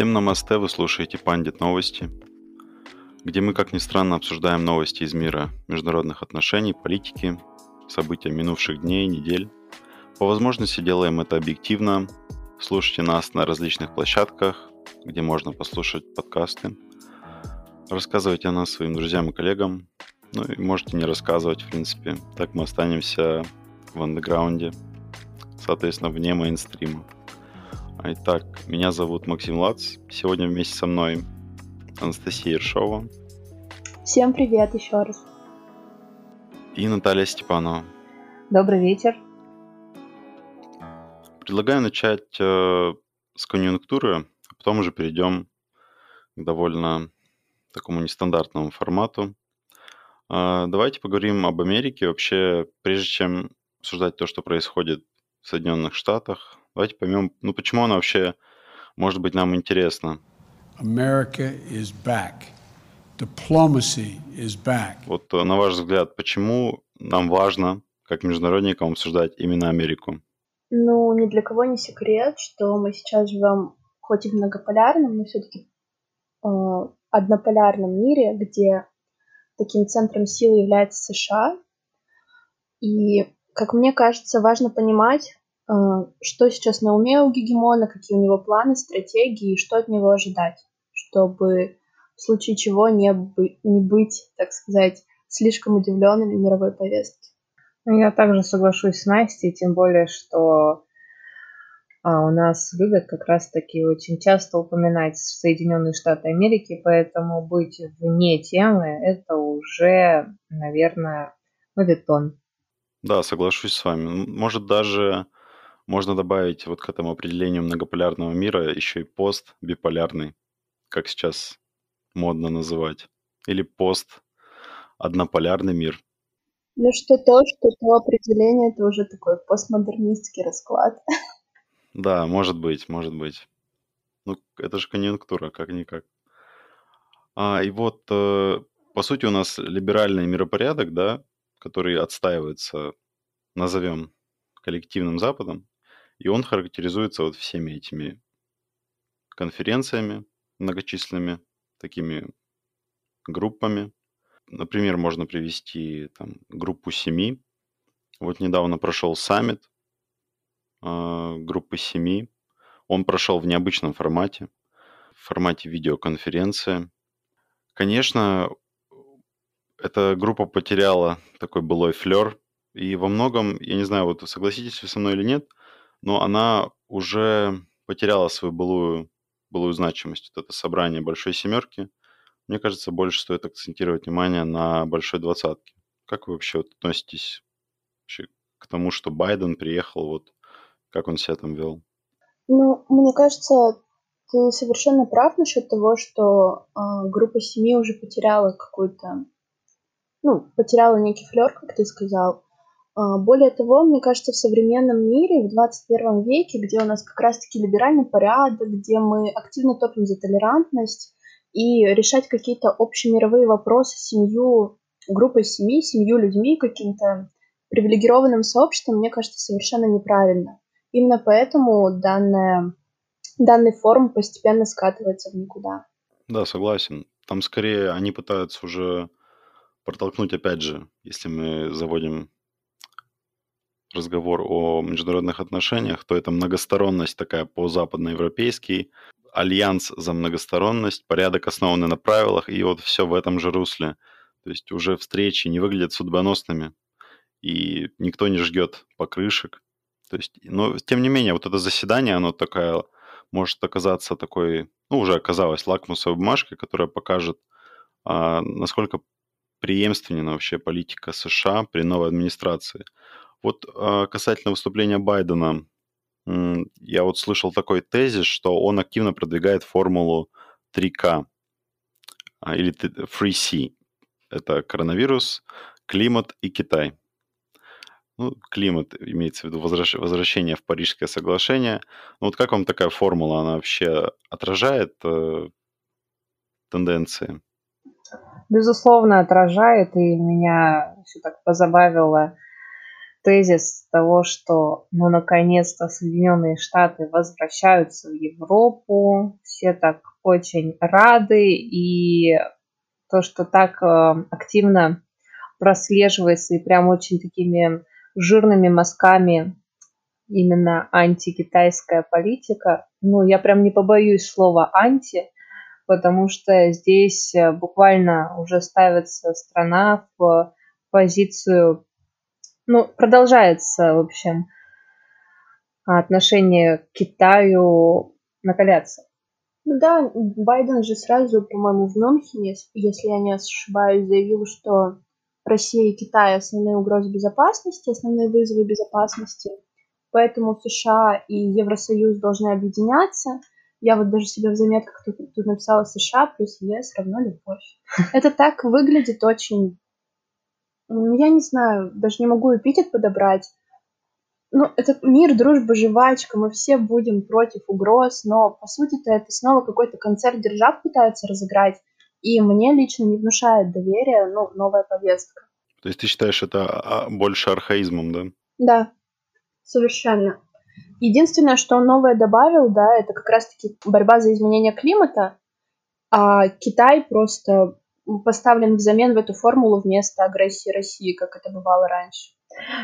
Всем намасте, вы слушаете Пандит Новости, где мы, как ни странно, обсуждаем новости из мира международных отношений, политики, события минувших дней, недель. По возможности делаем это объективно. Слушайте нас на различных площадках, где можно послушать подкасты. Рассказывайте о нас своим друзьям и коллегам. Ну и можете не рассказывать, в принципе. Так мы останемся в андеграунде, соответственно, вне мейнстрима. Итак, меня зовут Максим Лац. Сегодня вместе со мной Анастасия Ершова. Всем привет еще раз. И Наталья Степанова. Добрый вечер. Предлагаю начать э, с конъюнктуры, а потом уже перейдем к довольно такому нестандартному формату. Э, давайте поговорим об Америке. Вообще, прежде чем обсуждать то, что происходит в Соединенных Штатах, Давайте поймем, ну почему она вообще может быть нам интересна. America is back. Diplomacy is back. Вот э, на ваш взгляд, почему нам важно, как международникам, обсуждать именно Америку? Ну, ни для кого не секрет, что мы сейчас живем хоть и в многополярном, но все-таки э, однополярном мире, где таким центром силы является США. И, как мне кажется, важно понимать, что сейчас на уме у гегемона, какие у него планы, стратегии и что от него ожидать, чтобы в случае чего не, бы, не быть, так сказать, слишком удивленными мировой повестки. Ну, я также соглашусь с Настей, тем более, что а, у нас любят как раз-таки очень часто упоминать Соединенные Штаты Америки, поэтому быть вне темы – это уже, наверное, мавитон. Да, соглашусь с вами. Может, даже можно добавить вот к этому определению многополярного мира еще и пост биполярный, как сейчас модно называть, или пост однополярный мир. Ну что то, что то определение, это уже такой постмодернистский расклад. Да, может быть, может быть. Ну, это же конъюнктура, как-никак. А, и вот, э, по сути, у нас либеральный миропорядок, да, который отстаивается, назовем, коллективным Западом, и он характеризуется вот всеми этими конференциями многочисленными, такими группами. Например, можно привести там, группу семи. Вот недавно прошел саммит э, группы семи. Он прошел в необычном формате, в формате видеоконференции. Конечно, эта группа потеряла такой былой флер. И во многом, я не знаю, вот согласитесь вы со мной или нет – но она уже потеряла свою былую, былую значимость. Вот это собрание большой семерки. Мне кажется, больше стоит акцентировать внимание на большой двадцатке. Как вы вообще вот относитесь вообще к тому, что Байден приехал, вот как он себя там вел? Ну, мне кажется, ты совершенно прав насчет того, что э, группа семьи уже потеряла какую-то, ну, потеряла некий флер, как ты сказал. А, более того, мне кажется, в современном мире, в 21 веке, где у нас как раз-таки либеральный порядок, где мы активно топим за толерантность и решать какие-то общемировые вопросы семью, группой семьи, семью людьми, каким-то привилегированным сообществом, мне кажется, совершенно неправильно. Именно поэтому данная, данный форум постепенно скатывается в никуда. Да, согласен. Там скорее они пытаются уже протолкнуть, опять же, если мы заводим разговор о международных отношениях, то это многосторонность такая по-западноевропейски, альянс за многосторонность, порядок основанный на правилах, и вот все в этом же русле. То есть уже встречи не выглядят судьбоносными, и никто не ждет покрышек. То есть, но тем не менее, вот это заседание, оно такая, может оказаться такой, ну, уже оказалось лакмусовой бумажкой, которая покажет, а, насколько преемственна вообще политика США при новой администрации. Вот а, касательно выступления Байдена, я вот слышал такой тезис, что он активно продвигает формулу 3К а, или 3C. Это коронавирус, климат и Китай. Ну, климат имеется в виду возвращение в Парижское соглашение. Ну, вот как вам такая формула? Она вообще отражает э, тенденции? Безусловно, отражает, и меня все так позабавило тезис того, что ну наконец-то Соединенные Штаты возвращаются в Европу, все так очень рады, и то, что так э, активно прослеживается и прям очень такими жирными мазками именно антикитайская политика. Ну, я прям не побоюсь слова «анти», потому что здесь э, буквально уже ставится страна в позицию, ну, продолжается, в общем, отношение к Китаю накаляться. Ну да, Байден же сразу, по-моему, в Мюнхене, если я не ошибаюсь, заявил, что Россия и Китай основные угрозы безопасности, основные вызовы безопасности. Поэтому США и Евросоюз должны объединяться. Я вот даже себе в заметках тут, тут написала США плюс ЕС равно любовь. Это так выглядит очень... Я не знаю, даже не могу эпитет подобрать. Ну, это мир, дружба, жвачка, мы все будем против угроз, но по сути-то это снова какой-то концерт держав пытаются разыграть, и мне лично не внушает доверия, ну, новая повестка. То есть ты считаешь это а, больше архаизмом, да? Да, совершенно. Единственное, что он новое добавил, да, это как раз-таки борьба за изменение климата, а Китай просто поставлен взамен в эту формулу вместо агрессии России, как это бывало раньше.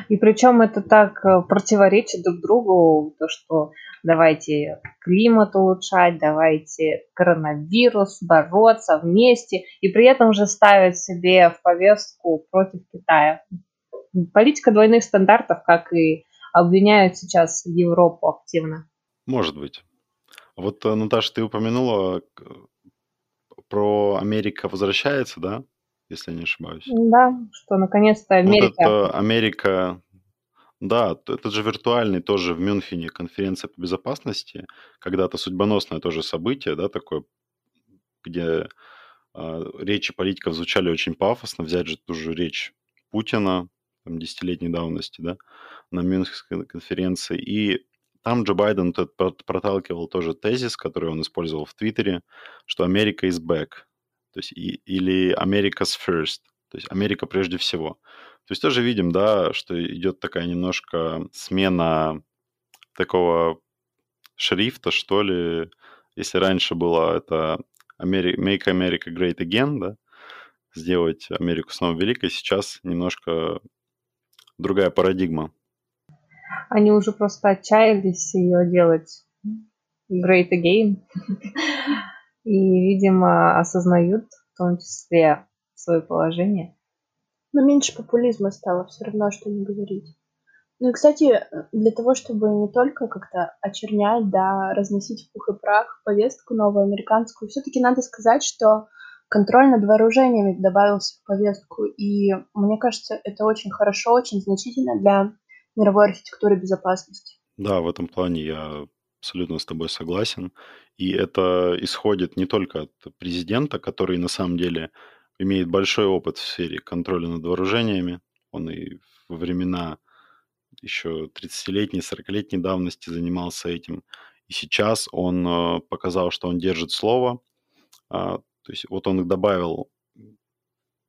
И причем это так э, противоречит друг другу, то что давайте климат улучшать, давайте коронавирус бороться вместе, и при этом же ставят себе в повестку против Китая. Политика двойных стандартов, как и обвиняют сейчас Европу активно. Может быть. Вот, э, Наташа, ты упомянула про Америка возвращается, да? если я не ошибаюсь. Да, что наконец-то Америка... Вот это Америка, да, это же виртуальный тоже в Мюнхене конференция по безопасности, когда-то судьбоносное тоже событие, да, такое, где э, речи политиков звучали очень пафосно, взять же ту же речь Путина, там, десятилетней давности, да, на Мюнхенской конференции, и там Джо Байден проталкивал тоже тезис, который он использовал в Твиттере, что Америка is back, то есть и, или America's first, то есть Америка прежде всего. То есть тоже видим, да, что идет такая немножко смена такого шрифта, что ли. Если раньше было это Make America Great Again, да, сделать Америку снова великой, сейчас немножко другая парадигма. Они уже просто отчаялись ее делать Great Again. и, видимо, осознают в том числе свое положение. Но меньше популизма стало все равно, что не говорить. Ну и, кстати, для того, чтобы не только как-то очернять, да, разносить в пух и прах повестку новую американскую, все-таки надо сказать, что контроль над вооружениями добавился в повестку. И мне кажется, это очень хорошо, очень значительно для мировой архитектуры безопасности. Да, в этом плане я абсолютно с тобой согласен. И это исходит не только от президента, который на самом деле имеет большой опыт в сфере контроля над вооружениями. Он и во времена еще 30-летней, 40-летней давности занимался этим. И сейчас он э, показал, что он держит слово. А, то есть вот он добавил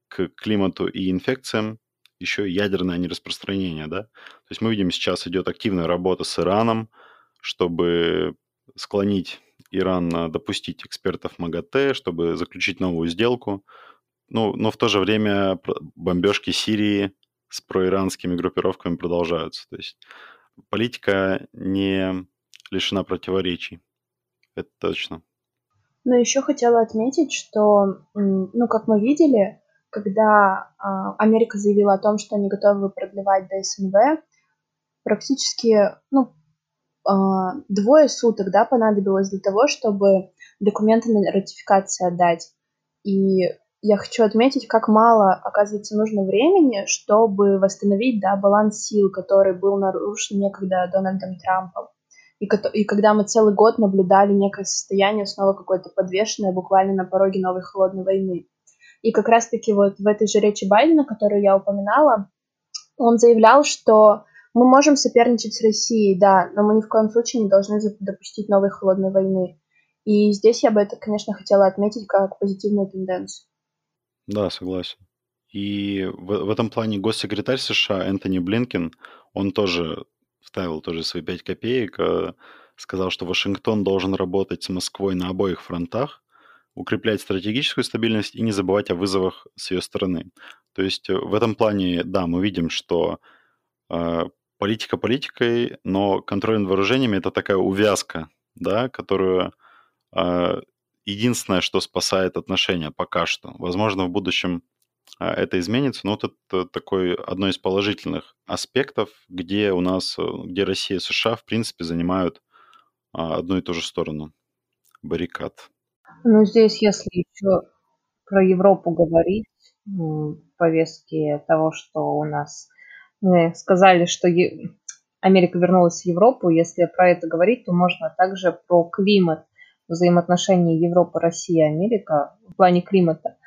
к климату и инфекциям еще ядерное нераспространение, да. То есть мы видим, сейчас идет активная работа с Ираном, чтобы склонить Иран допустить экспертов МАГАТЭ, чтобы заключить новую сделку. Ну, но в то же время бомбежки Сирии с проиранскими группировками продолжаются. То есть политика не лишена противоречий. Это точно. Но еще хотела отметить, что, ну, как мы видели, когда э, Америка заявила о том, что они готовы продлевать ДСНВ, практически, ну, а, двое суток, да, понадобилось для того, чтобы документы на ратификацию отдать. И я хочу отметить, как мало, оказывается, нужно времени, чтобы восстановить, да, баланс сил, который был нарушен некогда Дональдом Трампом. И, и когда мы целый год наблюдали некое состояние снова какое-то подвешенное буквально на пороге новой холодной войны. И как раз-таки вот в этой же речи Байдена, которую я упоминала, он заявлял, что мы можем соперничать с Россией, да, но мы ни в коем случае не должны допустить новой холодной войны. И здесь я бы это, конечно, хотела отметить как позитивную тенденцию. Да, согласен. И в, в этом плане госсекретарь США Энтони Блинкен, он тоже вставил тоже свои пять копеек, э, сказал, что Вашингтон должен работать с Москвой на обоих фронтах, укреплять стратегическую стабильность и не забывать о вызовах с ее стороны. То есть э, в этом плане, да, мы видим, что э, политика политикой, но контроль над вооружениями это такая увязка, да, которую э, единственное, что спасает отношения пока что. Возможно, в будущем э, это изменится, но вот это такой одно из положительных аспектов, где у нас, э, где Россия и США, в принципе, занимают э, одну и ту же сторону баррикад. Ну, здесь, если еще про Европу говорить, в повестке того, что у нас мы сказали, что Америка вернулась в Европу, если про это говорить, то можно также про климат, взаимоотношения Европы, России Америка в плане климата.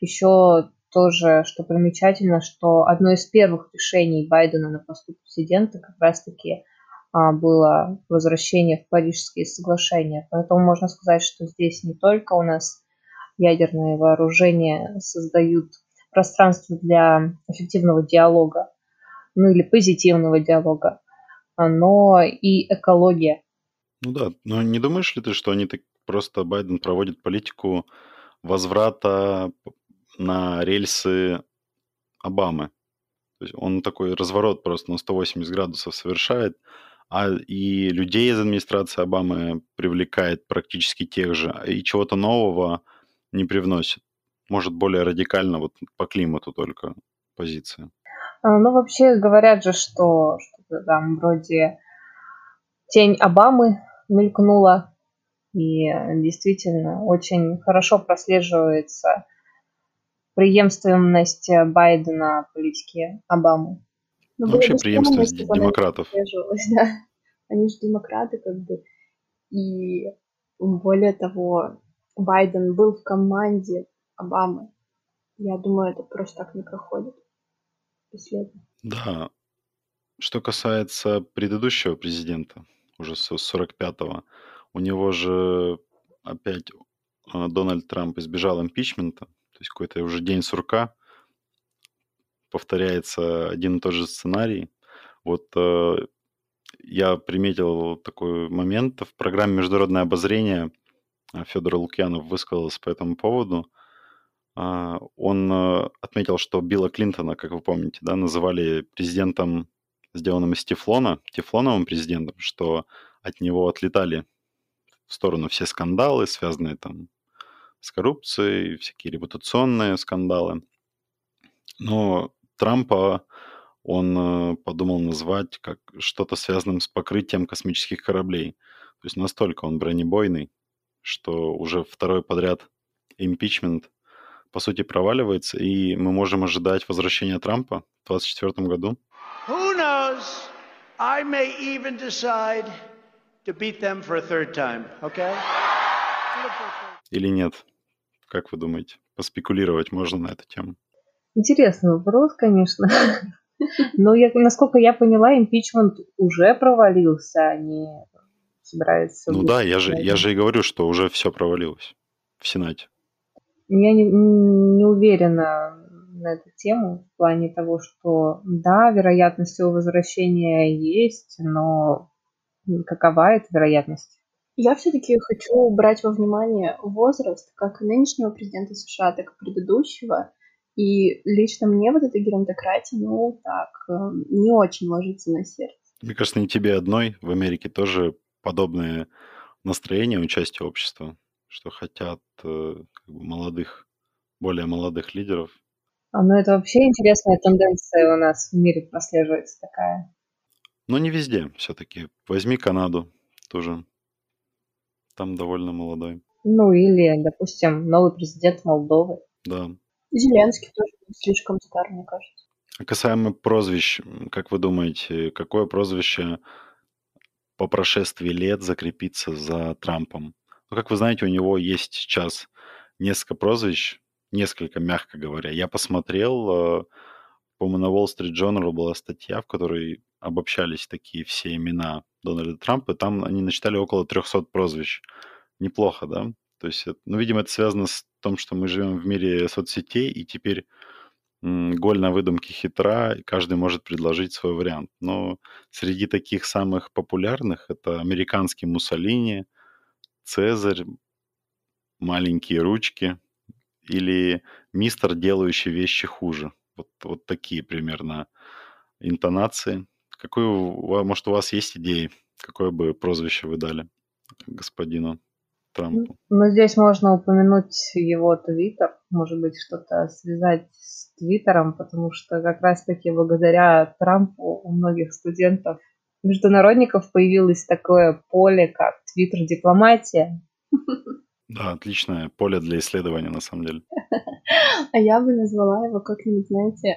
Еще тоже, что примечательно, что одно из первых решений Байдена на посту президента как раз-таки было возвращение в Парижские соглашения. Поэтому можно сказать, что здесь не только у нас ядерные вооружения создают пространство для эффективного диалога, ну или позитивного диалога, но и экология. Ну да, но не думаешь ли ты, что они так просто Байден проводит политику возврата на рельсы Обамы? То есть он такой разворот просто на 180 градусов совершает, а и людей из администрации Обамы привлекает практически тех же, и чего-то нового не привносит. Может, более радикально вот по климату только позиция. А, ну, вообще говорят же, что что-то там вроде тень Обамы мелькнула, и действительно очень хорошо прослеживается преемственность Байдена политики Обамы. Ну, вообще преемственность демократов. Да. Они же демократы, как бы. И более того, Байден был в команде Обамы. Я думаю, это просто так не проходит. Бесследно. Да. Что касается предыдущего президента, уже с 45-го, у него же опять э, Дональд Трамп избежал импичмента, то есть какой-то уже день сурка, повторяется один и тот же сценарий. Вот э, я приметил такой момент в программе «Международное обозрение» Федор Лукьянов высказался по этому поводу. А, он э, отметил, что Билла Клинтона, как вы помните, да, называли президентом, сделанным из тефлона, тефлоновым президентом, что от него отлетали в сторону все скандалы, связанные там с коррупцией, всякие репутационные скандалы. Но Трампа он э, подумал назвать как что-то связанным с покрытием космических кораблей. То есть настолько он бронебойный, что уже второй подряд импичмент по сути проваливается, и мы можем ожидать возвращения Трампа в 2024 году. Who knows? I may even decide to beat them for a third time, okay? Или нет? Как вы думаете? Поспекулировать можно на эту тему? Интересный вопрос, конечно. Но я, насколько я поняла, импичмент уже провалился, они собираются... Ну да, я же, я же и говорю, что уже все провалилось в Сенате. Я не, не уверена на эту тему в плане того, что да, вероятность его возвращения есть, но какова эта вероятность? Я все-таки хочу брать во внимание возраст как нынешнего президента США, так и предыдущего. И лично мне вот эта геронтократия, ну, так, эм, не очень ложится на сердце. Мне кажется, не тебе одной. В Америке тоже подобные настроения у части общества, что хотят э, как бы молодых, более молодых лидеров. А, ну это вообще интересная тенденция у нас в мире прослеживается такая. Но не везде все-таки. Возьми Канаду тоже. Там довольно молодой. Ну или, допустим, новый президент Молдовы. Да. Зеленский тоже слишком стар, мне кажется. А касаемо прозвищ, как вы думаете, какое прозвище по прошествии лет закрепится за Трампом? Ну, как вы знаете, у него есть сейчас несколько прозвищ, несколько, мягко говоря. Я посмотрел, э, по-моему, на Wall Street Journal была статья, в которой обобщались такие все имена Дональда Трампа, и там они насчитали около 300 прозвищ. Неплохо, да? То есть, ну, видимо, это связано с том, что мы живем в мире соцсетей, и теперь голь на выдумке хитра, и каждый может предложить свой вариант. Но среди таких самых популярных это американский Муссолини, Цезарь, маленькие ручки или мистер, делающий вещи хуже. Вот, вот такие примерно интонации. Какой, может, у вас есть идеи, какое бы прозвище вы дали господину Трампу? Ну, здесь можно упомянуть его твиттер, может быть, что-то связать с твиттером, потому что как раз-таки благодаря Трампу у многих студентов международников появилось такое поле, как твиттер-дипломатия. Да, отличное поле для исследования, на самом деле. А я бы назвала его как-нибудь, знаете,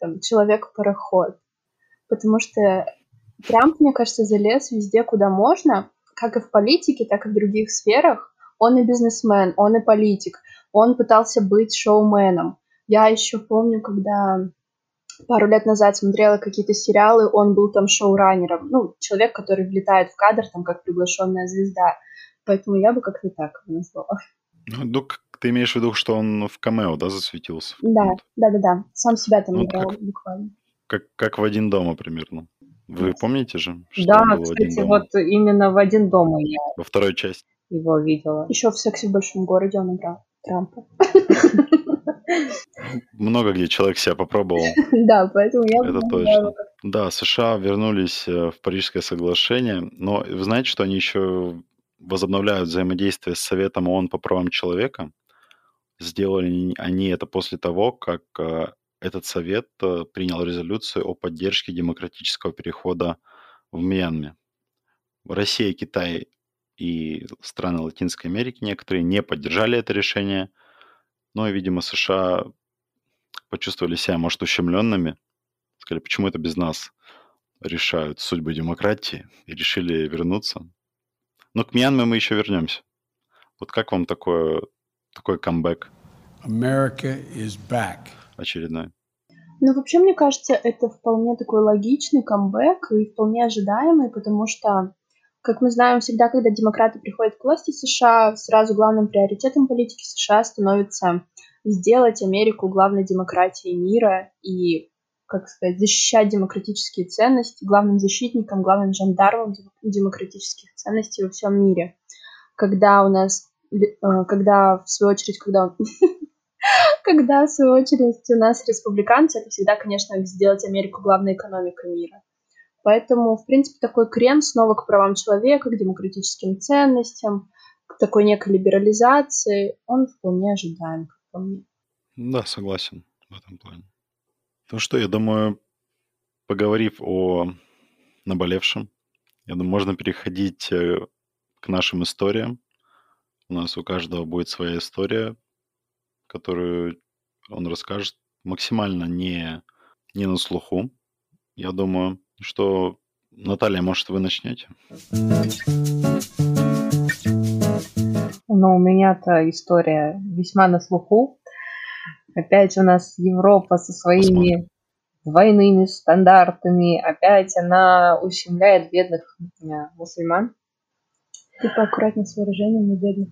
там, человек-пароход. Потому что Трамп, мне кажется, залез везде, куда можно, как и в политике, так и в других сферах. Он и бизнесмен, он и политик. Он пытался быть шоуменом. Я еще помню, когда пару лет назад смотрела какие-то сериалы, он был там шоураннером. Ну, человек, который влетает в кадр там как приглашенная звезда. Поэтому я бы как-то так его назвала. Ну, ты имеешь в виду, что он в камео, да, засветился? Да, да, да, да. Сам себя там ну, играл как, буквально. Как, как в один дома примерно. Вы помните же, что Да, был кстати, один дома? вот именно в один дома я Во второй части. его видела. Еще в «Сексе в большом городе» он играл Трампа. Много где человек себя попробовал. Да, поэтому я... Это точно. Да, США вернулись э, в Парижское соглашение, но вы знаете, что они еще возобновляют взаимодействие с Советом ООН по правам человека. Сделали они это после того, как э, этот совет э, принял резолюцию о поддержке демократического перехода в Мьянме. Россия, Китай и страны Латинской Америки некоторые не поддержали это решение, но, видимо, США почувствовали себя, может, ущемленными, сказали, почему это без нас решают судьбы демократии, и решили вернуться. Но к Мьянме мы еще вернемся. Вот как вам такое, такой камбэк? America is back. Очередной. Ну, вообще, мне кажется, это вполне такой логичный камбэк и вполне ожидаемый, потому что, как мы знаем, всегда, когда демократы приходят к власти США, сразу главным приоритетом политики США становится сделать Америку главной демократией мира и, как сказать, защищать демократические ценности, главным защитником, главным жандармом демократических ценностей во всем мире. Когда у нас, э, когда, в свою очередь, когда когда, в свою очередь, у нас республиканцы, это всегда, конечно, сделать Америку главной экономикой мира. Поэтому, в принципе, такой крен снова к правам человека, к демократическим ценностям, к такой некой либерализации, он вполне ожидаем, как по мне. Да, согласен в этом плане. Ну что, я думаю, поговорив о наболевшем, я думаю, можно переходить э, к нашим историям. У нас у каждого будет своя история, которую он расскажет максимально не, не на слуху. Я думаю, что Наталья, может, вы начнете? Ну, у меня-то история весьма на слуху. Опять у нас Европа со своими Посмотрим. двойными стандартами. Опять она ущемляет бедных э, мусульман. Ты поаккуратнее с выражениями бедных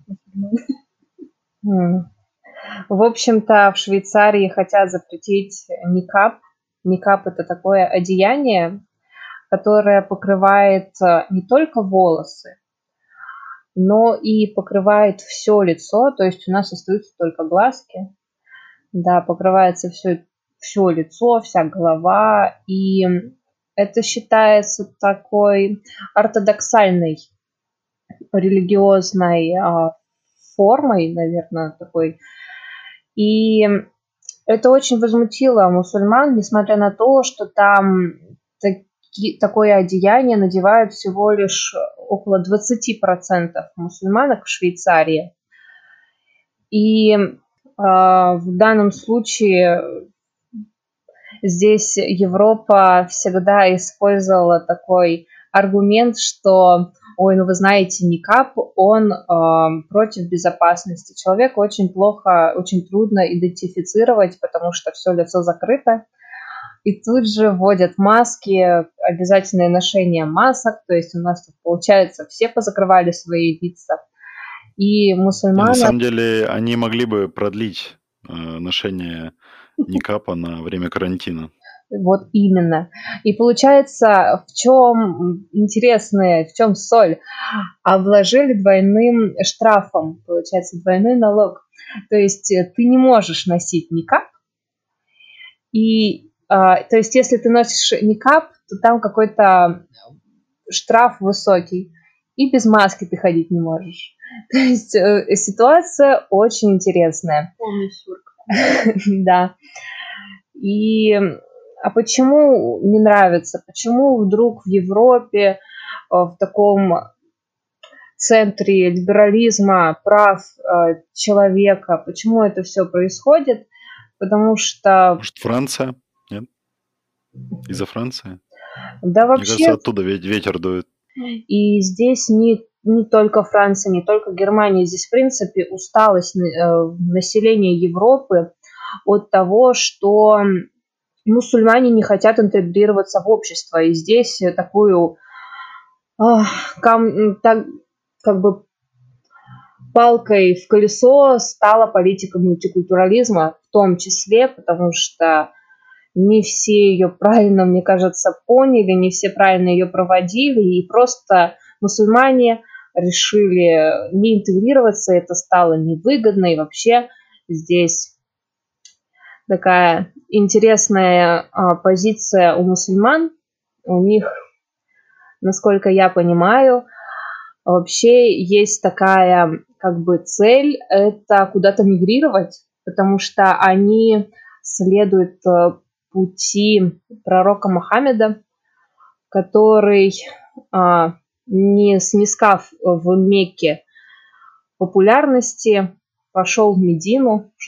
мусульман. В общем-то, в Швейцарии хотят запретить никап. Никап – это такое одеяние, которое покрывает э, не только волосы, но и покрывает все лицо, то есть у нас остаются только глазки. Да, покрывается все, все лицо, вся голова, и это считается такой ортодоксальной религиозной а, формой, наверное, такой и это очень возмутило мусульман, несмотря на то, что там таки, такое одеяние надевают всего лишь около 20% мусульманок в Швейцарии. И э, в данном случае здесь Европа всегда использовала такой аргумент, что ой, ну вы знаете, никап, он э, против безопасности. Человека очень плохо, очень трудно идентифицировать, потому что все лицо закрыто. И тут же вводят маски, обязательное ношение масок, то есть у нас тут, получается, все позакрывали свои лица. И мусульмане... На самом деле они могли бы продлить э, ношение никапа на время карантина. Вот именно. И получается, в чем интересное, в чем соль? Обложили двойным штрафом, получается, двойной налог. То есть э, ты не можешь носить никак. И, а, то есть, если ты носишь никап, то там какой-то штраф высокий. И без маски ты ходить не можешь. То есть э, ситуация очень интересная. Полный сюрк. Да. И а почему не нравится? Почему вдруг в Европе, э, в таком центре либерализма, прав э, человека, почему это все происходит? Потому что... Может, Франция? Нет? Из-за Франции? Да вообще... Мне кажется, оттуда ветер дует. И здесь не, не только Франция, не только Германия. Здесь, в принципе, усталость э, населения Европы от того, что мусульмане не хотят интегрироваться в общество. И здесь такую кам, так, как бы палкой в колесо стала политика мультикультурализма, в том числе, потому что не все ее правильно, мне кажется, поняли, не все правильно ее проводили, и просто мусульмане решили не интегрироваться, это стало невыгодно, и вообще здесь такая интересная а, позиция у мусульман. У них, насколько я понимаю, вообще есть такая как бы цель – это куда-то мигрировать, потому что они следуют э, пути пророка Мухаммеда, который, а, не снискав в Мекке популярности, пошел в Медину в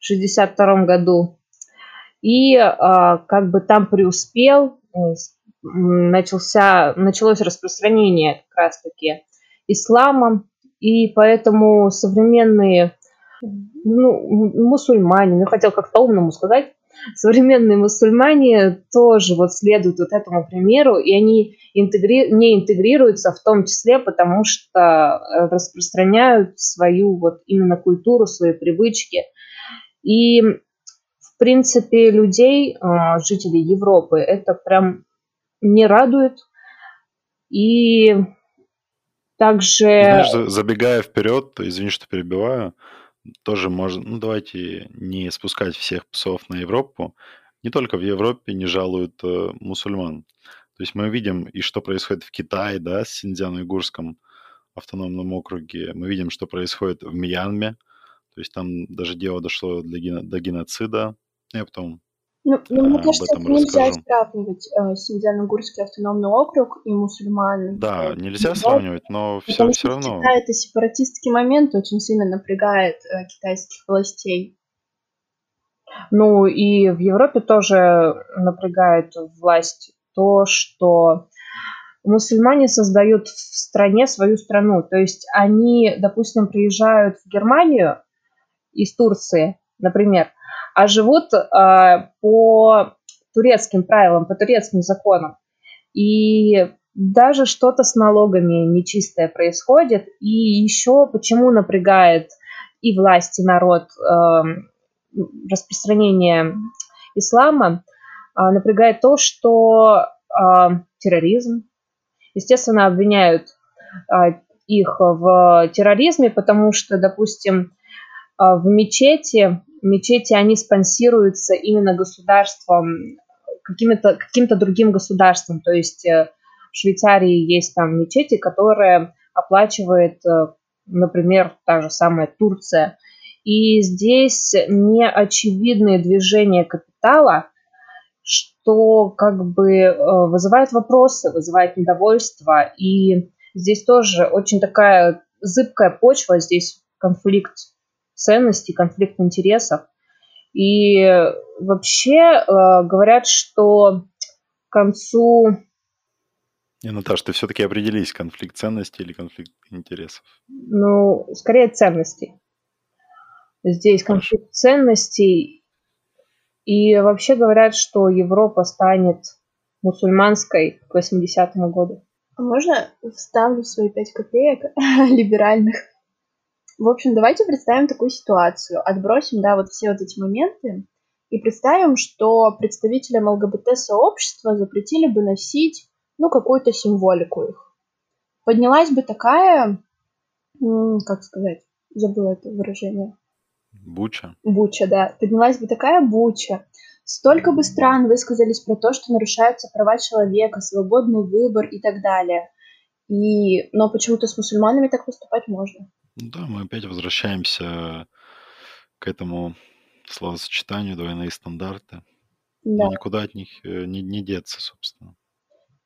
662 году и а, как бы там преуспел, э, начался, началось распространение как раз-таки ислама, и поэтому современные ну, мусульмане, ну, хотел как-то умному сказать, современные мусульмане тоже вот следуют вот этому примеру, и они интегри... не интегрируются в том числе, потому что э, распространяют свою вот именно культуру, свои привычки. И в принципе людей, э, жителей Европы, это прям не радует. И также... Знаешь, забегая вперед, извини, что перебиваю, тоже можно, ну давайте не спускать всех псов на Европу. Не только в Европе не жалуют э, мусульман. То есть мы видим и что происходит в Китае, да, с Синьцзян-Уйгурском автономном округе. Мы видим, что происходит в Мьянме. То есть там даже дело дошло для, до геноцида. Я потом ну, ну мне кажется, это нельзя расскажу. сравнивать э, Синьцзян-Угорский автономный округ и мусульман. Да, нельзя сравнивать, но все, все равно. Китай это сепаратистский момент очень сильно напрягает э, китайских властей. Ну и в Европе тоже напрягает власть то, что мусульмане создают в стране свою страну. То есть они, допустим, приезжают в Германию из Турции, например, а живут э, по турецким правилам, по турецким законам. И даже что-то с налогами нечистое происходит. И еще почему напрягает и власть, и народ э, распространение ислама, э, напрягает то, что э, терроризм. Естественно, обвиняют э, их в терроризме, потому что, допустим, в мечети мечети, они спонсируются именно государством, каким-то каким другим государством. То есть э, в Швейцарии есть там мечети, которые оплачивает, э, например, та же самая Турция. И здесь неочевидные движения капитала, что как бы э, вызывает вопросы, вызывает недовольство. И здесь тоже очень такая зыбкая почва, здесь конфликт ценностей, конфликт интересов. И вообще э, говорят, что к концу... Не, Наташ, ты все-таки определись, конфликт ценностей или конфликт интересов? Ну, скорее ценностей. Здесь конфликт Хорошо. ценностей. И вообще говорят, что Европа станет мусульманской к 80-му году. А можно вставлю свои пять копеек либеральных? В общем, давайте представим такую ситуацию. Отбросим, да, вот все вот эти моменты И представим, что представителям ЛГБТ-сообщества запретили бы носить, ну, какую-то символику их. Поднялась бы такая, как сказать, забыла это выражение. Буча. Буча, да. Поднялась бы такая буча. Столько бы стран высказались про то, что нарушаются права человека, свободный выбор и так далее. И, но почему-то с мусульманами так поступать можно. Да, мы опять возвращаемся к этому словосочетанию двойные стандарты. Да. И никуда от них э, не, не деться, собственно.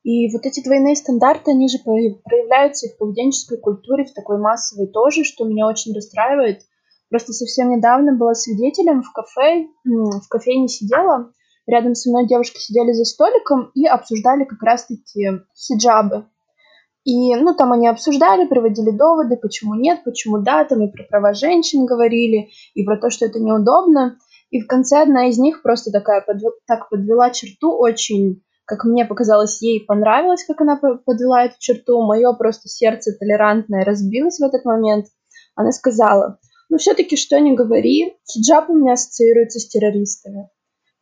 И вот эти двойные стандарты, они же проявляются и в поведенческой культуре, в такой массовой тоже, что меня очень расстраивает. Просто совсем недавно была свидетелем в кафе, в кофейне сидела, рядом со мной девушки сидели за столиком и обсуждали как раз-таки хиджабы. И, ну, там они обсуждали, приводили доводы, почему нет, почему да, там и про права женщин говорили, и про то, что это неудобно. И в конце одна из них просто такая подв... так подвела черту очень, как мне показалось, ей понравилось, как она подвела эту черту. Мое просто сердце толерантное разбилось в этот момент. Она сказала, ну все-таки что ни говори, хиджаб у меня ассоциируется с террористами.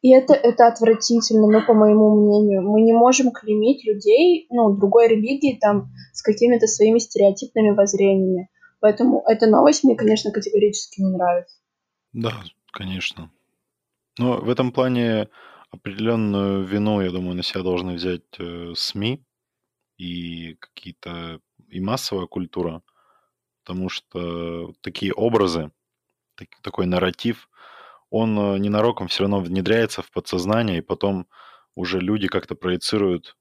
И это, это отвратительно, ну, по моему мнению. Мы не можем клеймить людей, ну, другой религии, там, с какими-то своими стереотипными воззрениями. Поэтому эта новость мне, конечно, категорически не нравится. Да, конечно. Но в этом плане определенную вину, я думаю, на себя должны взять э, СМИ и какие-то и массовая культура, потому что такие образы, так, такой нарратив, он э, ненароком все равно внедряется в подсознание, и потом уже люди как-то проецируют,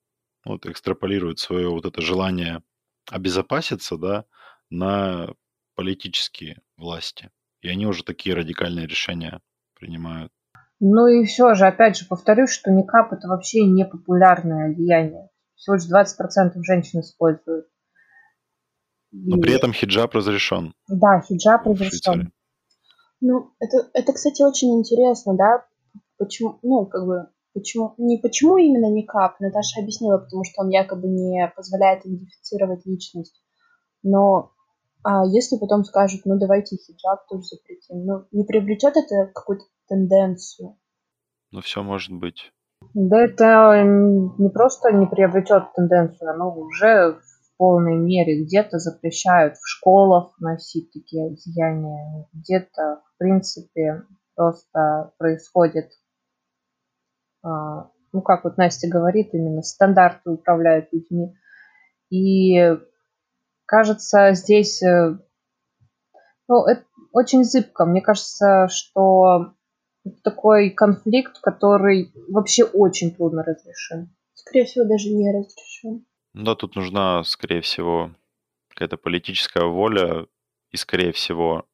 вот, экстраполируют свое вот это желание обезопаситься, да, на политические власти. И они уже такие радикальные решения принимают. Ну и все же, опять же, повторюсь, что никап это вообще не популярное одеяние. Всего лишь 20% женщин используют. Но и... при этом хиджаб разрешен. Да, хиджаб разрешен. Ну, это, это, кстати, очень интересно, да, почему, ну, как бы, почему, не почему именно никап, Наташа объяснила, потому что он якобы не позволяет идентифицировать личность, но а если потом скажут, ну, давайте хиджаб тоже запретим, ну, не привлечет это какую-то тенденцию? Ну, все может быть. Да это не просто не приобретет тенденцию, оно уже полной мере. Где-то запрещают в школах носить такие одеяния, где-то, в принципе, просто происходит, а, ну, как вот Настя говорит, именно стандарты управляют людьми. И кажется, здесь э, ну, это очень зыбко. Мне кажется, что такой конфликт, который вообще очень трудно разрешен. Скорее всего, даже не разрешен. Да, тут нужна, скорее всего, какая-то политическая воля и, скорее всего,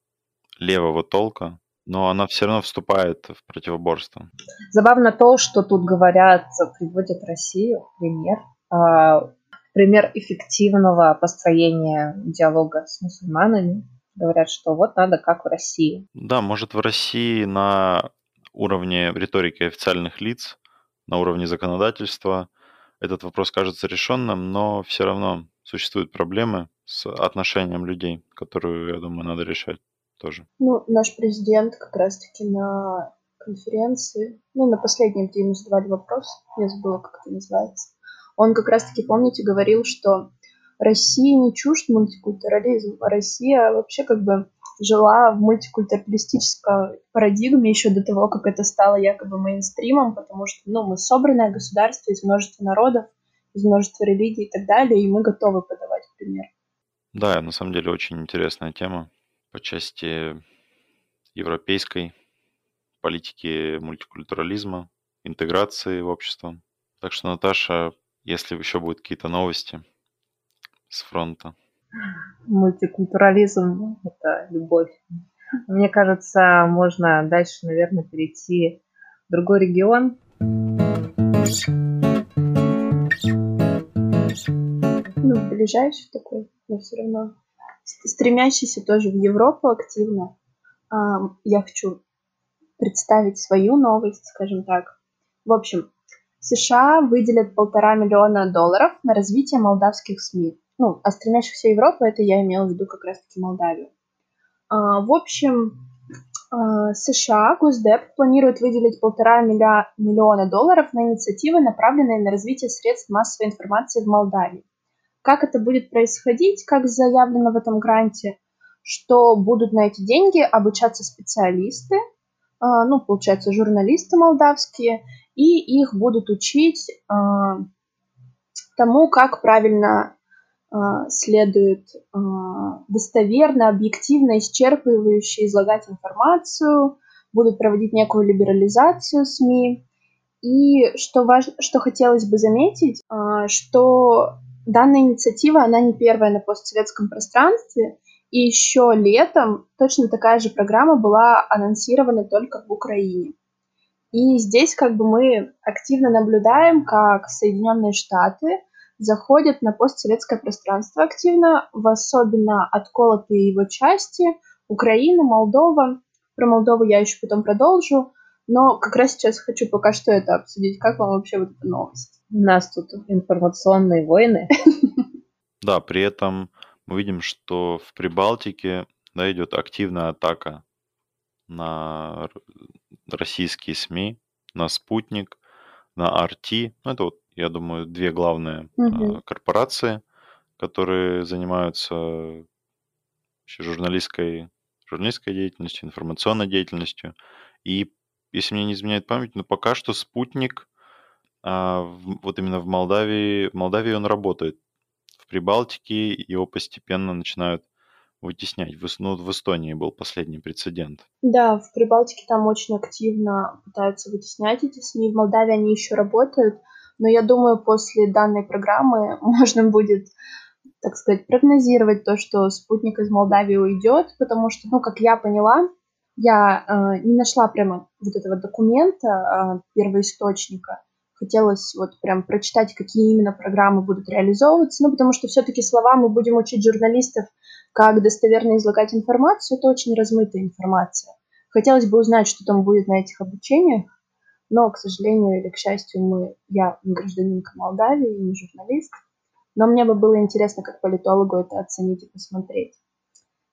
левого толка, но она все равно вступает в противоборство. Забавно то, что тут говорят, приводят Россию, пример, а, пример эффективного построения диалога с мусульманами. Говорят, что вот надо как в России. Да, может в России на уровне риторики официальных лиц, на уровне законодательства этот вопрос кажется решенным, но все равно существуют проблемы с отношением людей, которую, я думаю, надо решать тоже. Ну, наш президент как раз-таки на конференции, ну, на последнем, где ему задавали вопрос, я забыла, как это называется, он как раз-таки, помните, говорил, что России не чужд мультикультурализм, а Россия вообще как бы жила в мультикультуралистической парадигме еще до того, как это стало якобы мейнстримом, потому что ну, мы собранное государство из множества народов, из множества религий и так далее, и мы готовы подавать пример. Да, на самом деле очень интересная тема по части европейской политики мультикультурализма, интеграции в общество. Так что, Наташа, если еще будут какие-то новости с фронта, Мультикультурализм – это любовь. Мне кажется, можно дальше, наверное, перейти в другой регион. Ну, ближайший такой, но все равно стремящийся тоже в Европу активно. Я хочу представить свою новость, скажем так. В общем, США выделят полтора миллиона долларов на развитие молдавских СМИ ну, а стремящихся Европы, это я имела в виду как раз-таки Молдавию. А, в общем, А, США, Госдеп планирует выделить полтора миллиона долларов на инициативы, направленные на развитие средств массовой информации в Молдавии. Как это будет происходить, как заявлено в этом гранте, что будут на эти деньги обучаться специалисты, а, ну, получается, журналисты молдавские, и их будут учить а, тому, как правильно следует достоверно, объективно, исчерпывающе излагать информацию, будут проводить некую либерализацию СМИ. И что, важно, что хотелось бы заметить, что данная инициатива, она не первая на постсоветском пространстве, и еще летом точно такая же программа была анонсирована только в Украине. И здесь как бы мы активно наблюдаем, как Соединенные Штаты заходят на постсоветское пространство активно, в особенно отколотые его части, Украина, Молдова. Про Молдову я еще потом продолжу, но как раз сейчас хочу пока что это обсудить. Как вам вообще вот эта новость? У нас тут информационные войны. Да, при этом мы видим, что в Прибалтике да, идет активная атака на российские СМИ, на Спутник, на RT. Ну, это вот, я думаю, две главные угу. корпорации, которые занимаются журналистской, журналистской деятельностью, информационной деятельностью. И если мне не изменяет память, но пока что спутник а, вот именно в Молдавии, в Молдавии он работает в Прибалтике его постепенно начинают вытеснять. Ну, в Эстонии был последний прецедент. Да, в Прибалтике там очень активно пытаются вытеснять эти СМИ. В Молдавии они еще работают, но я думаю, после данной программы можно будет, так сказать, прогнозировать то, что спутник из Молдавии уйдет, потому что, ну, как я поняла, я э, не нашла прямо вот этого документа э, первоисточника, хотелось вот прям прочитать, какие именно программы будут реализовываться, ну, потому что все-таки слова мы будем учить журналистов, как достоверно излагать информацию, это очень размытая информация. Хотелось бы узнать, что там будет на этих обучениях, но, к сожалению или к счастью, мы, я гражданинка Молдавии, не журналист, но мне бы было интересно как политологу это оценить и посмотреть.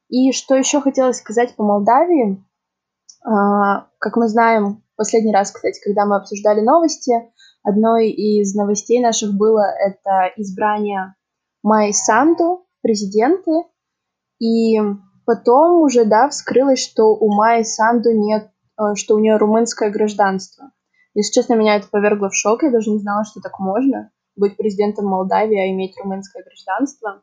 И что еще хотелось сказать по Молдавии, а, как мы знаем, последний раз, кстати, когда мы обсуждали новости, Одной из новостей наших было это избрание Майи Санду президенты. И потом уже, да, вскрылось, что у Майи Санду нет, э, что у нее румынское гражданство. Если честно, меня это повергло в шок. Я даже не знала, что так можно быть президентом Молдавии, а иметь румынское гражданство.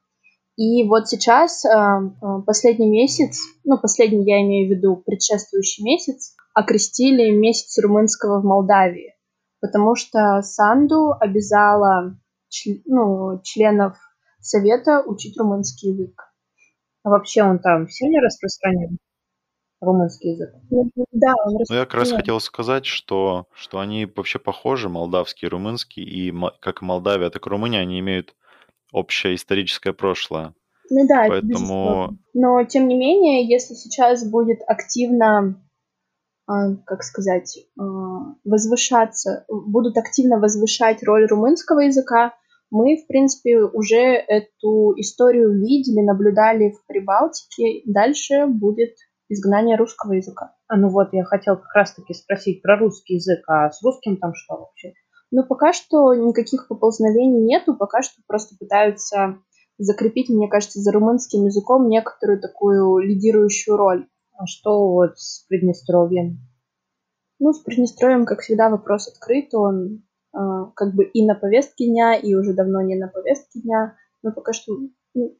И вот сейчас, э, э, последний месяц, ну, последний я имею в виду предшествующий месяц, окрестили месяц румынского в Молдавии потому что Санду обязала ну, членов совета учить румынский язык. А вообще он там сильно распространен? Румынский язык. Да, он Ну, я как раз хотел сказать, что, что они вообще похожи, молдавский и румынский, и как Молдавия, так и Румыния, они имеют общее историческое прошлое. Ну да, Поэтому... Но, тем не менее, если сейчас будет активно а, как сказать, а, возвышаться, будут активно возвышать роль румынского языка. Мы, в принципе, уже эту историю видели, наблюдали в Прибалтике. Дальше будет изгнание русского языка. А ну вот, я хотел как раз-таки спросить про русский язык, а с русским там что вообще? Ну, пока что никаких поползновений нету, пока что просто пытаются закрепить, мне кажется, за румынским языком некоторую такую лидирующую роль. А что вот с Приднестровьем? Ну, с Приднестровьем, как всегда, вопрос открыт. Он э, как бы и на повестке дня, и уже давно не на повестке дня. Но пока что ну,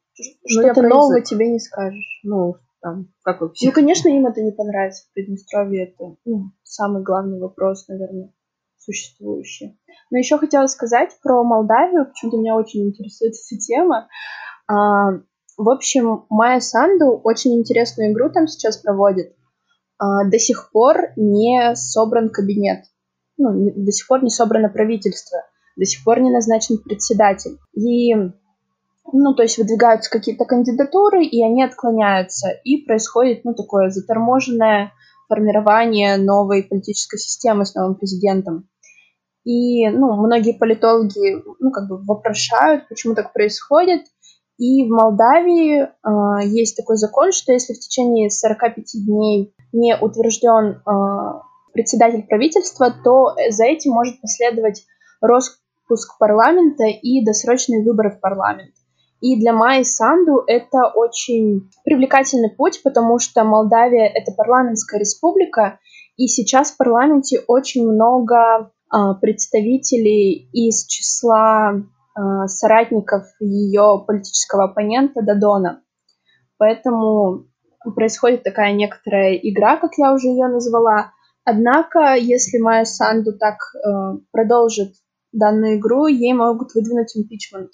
что-то нового тебе не скажешь. Ну, там, как вообще? Ну, конечно, им это не понравится. В Приднестровье это ну, самый главный вопрос, наверное, существующий. Но еще хотела сказать про Молдавию. Почему-то меня очень интересует эта тема. А, в общем, Майя Санду очень интересную игру там сейчас проводит. А, до сих пор не собран кабинет. Ну, не, до сих пор не собрано правительство. До сих пор не назначен председатель. И, ну, то есть выдвигаются какие-то кандидатуры, и они отклоняются. И происходит, ну, такое заторможенное формирование новой политической системы с новым президентом. И, ну, многие политологи, ну, как бы вопрошают, почему так происходит – И в Молдавии э, есть такой закон, что если в течение 45 дней не утвержден э, председатель правительства, то за этим может последовать распуск парламента и досрочные выборы в парламент. И для Майи Санду это очень привлекательный путь, потому что Молдавия — это парламентская республика, и сейчас в парламенте очень много э, представителей из числа э, соратников ее политического оппонента Дадона. Поэтому происходит такая некоторая игра, как я уже ее назвала. Однако, если Майя Санду так э, продолжит данную игру, ей могут выдвинуть импичмент.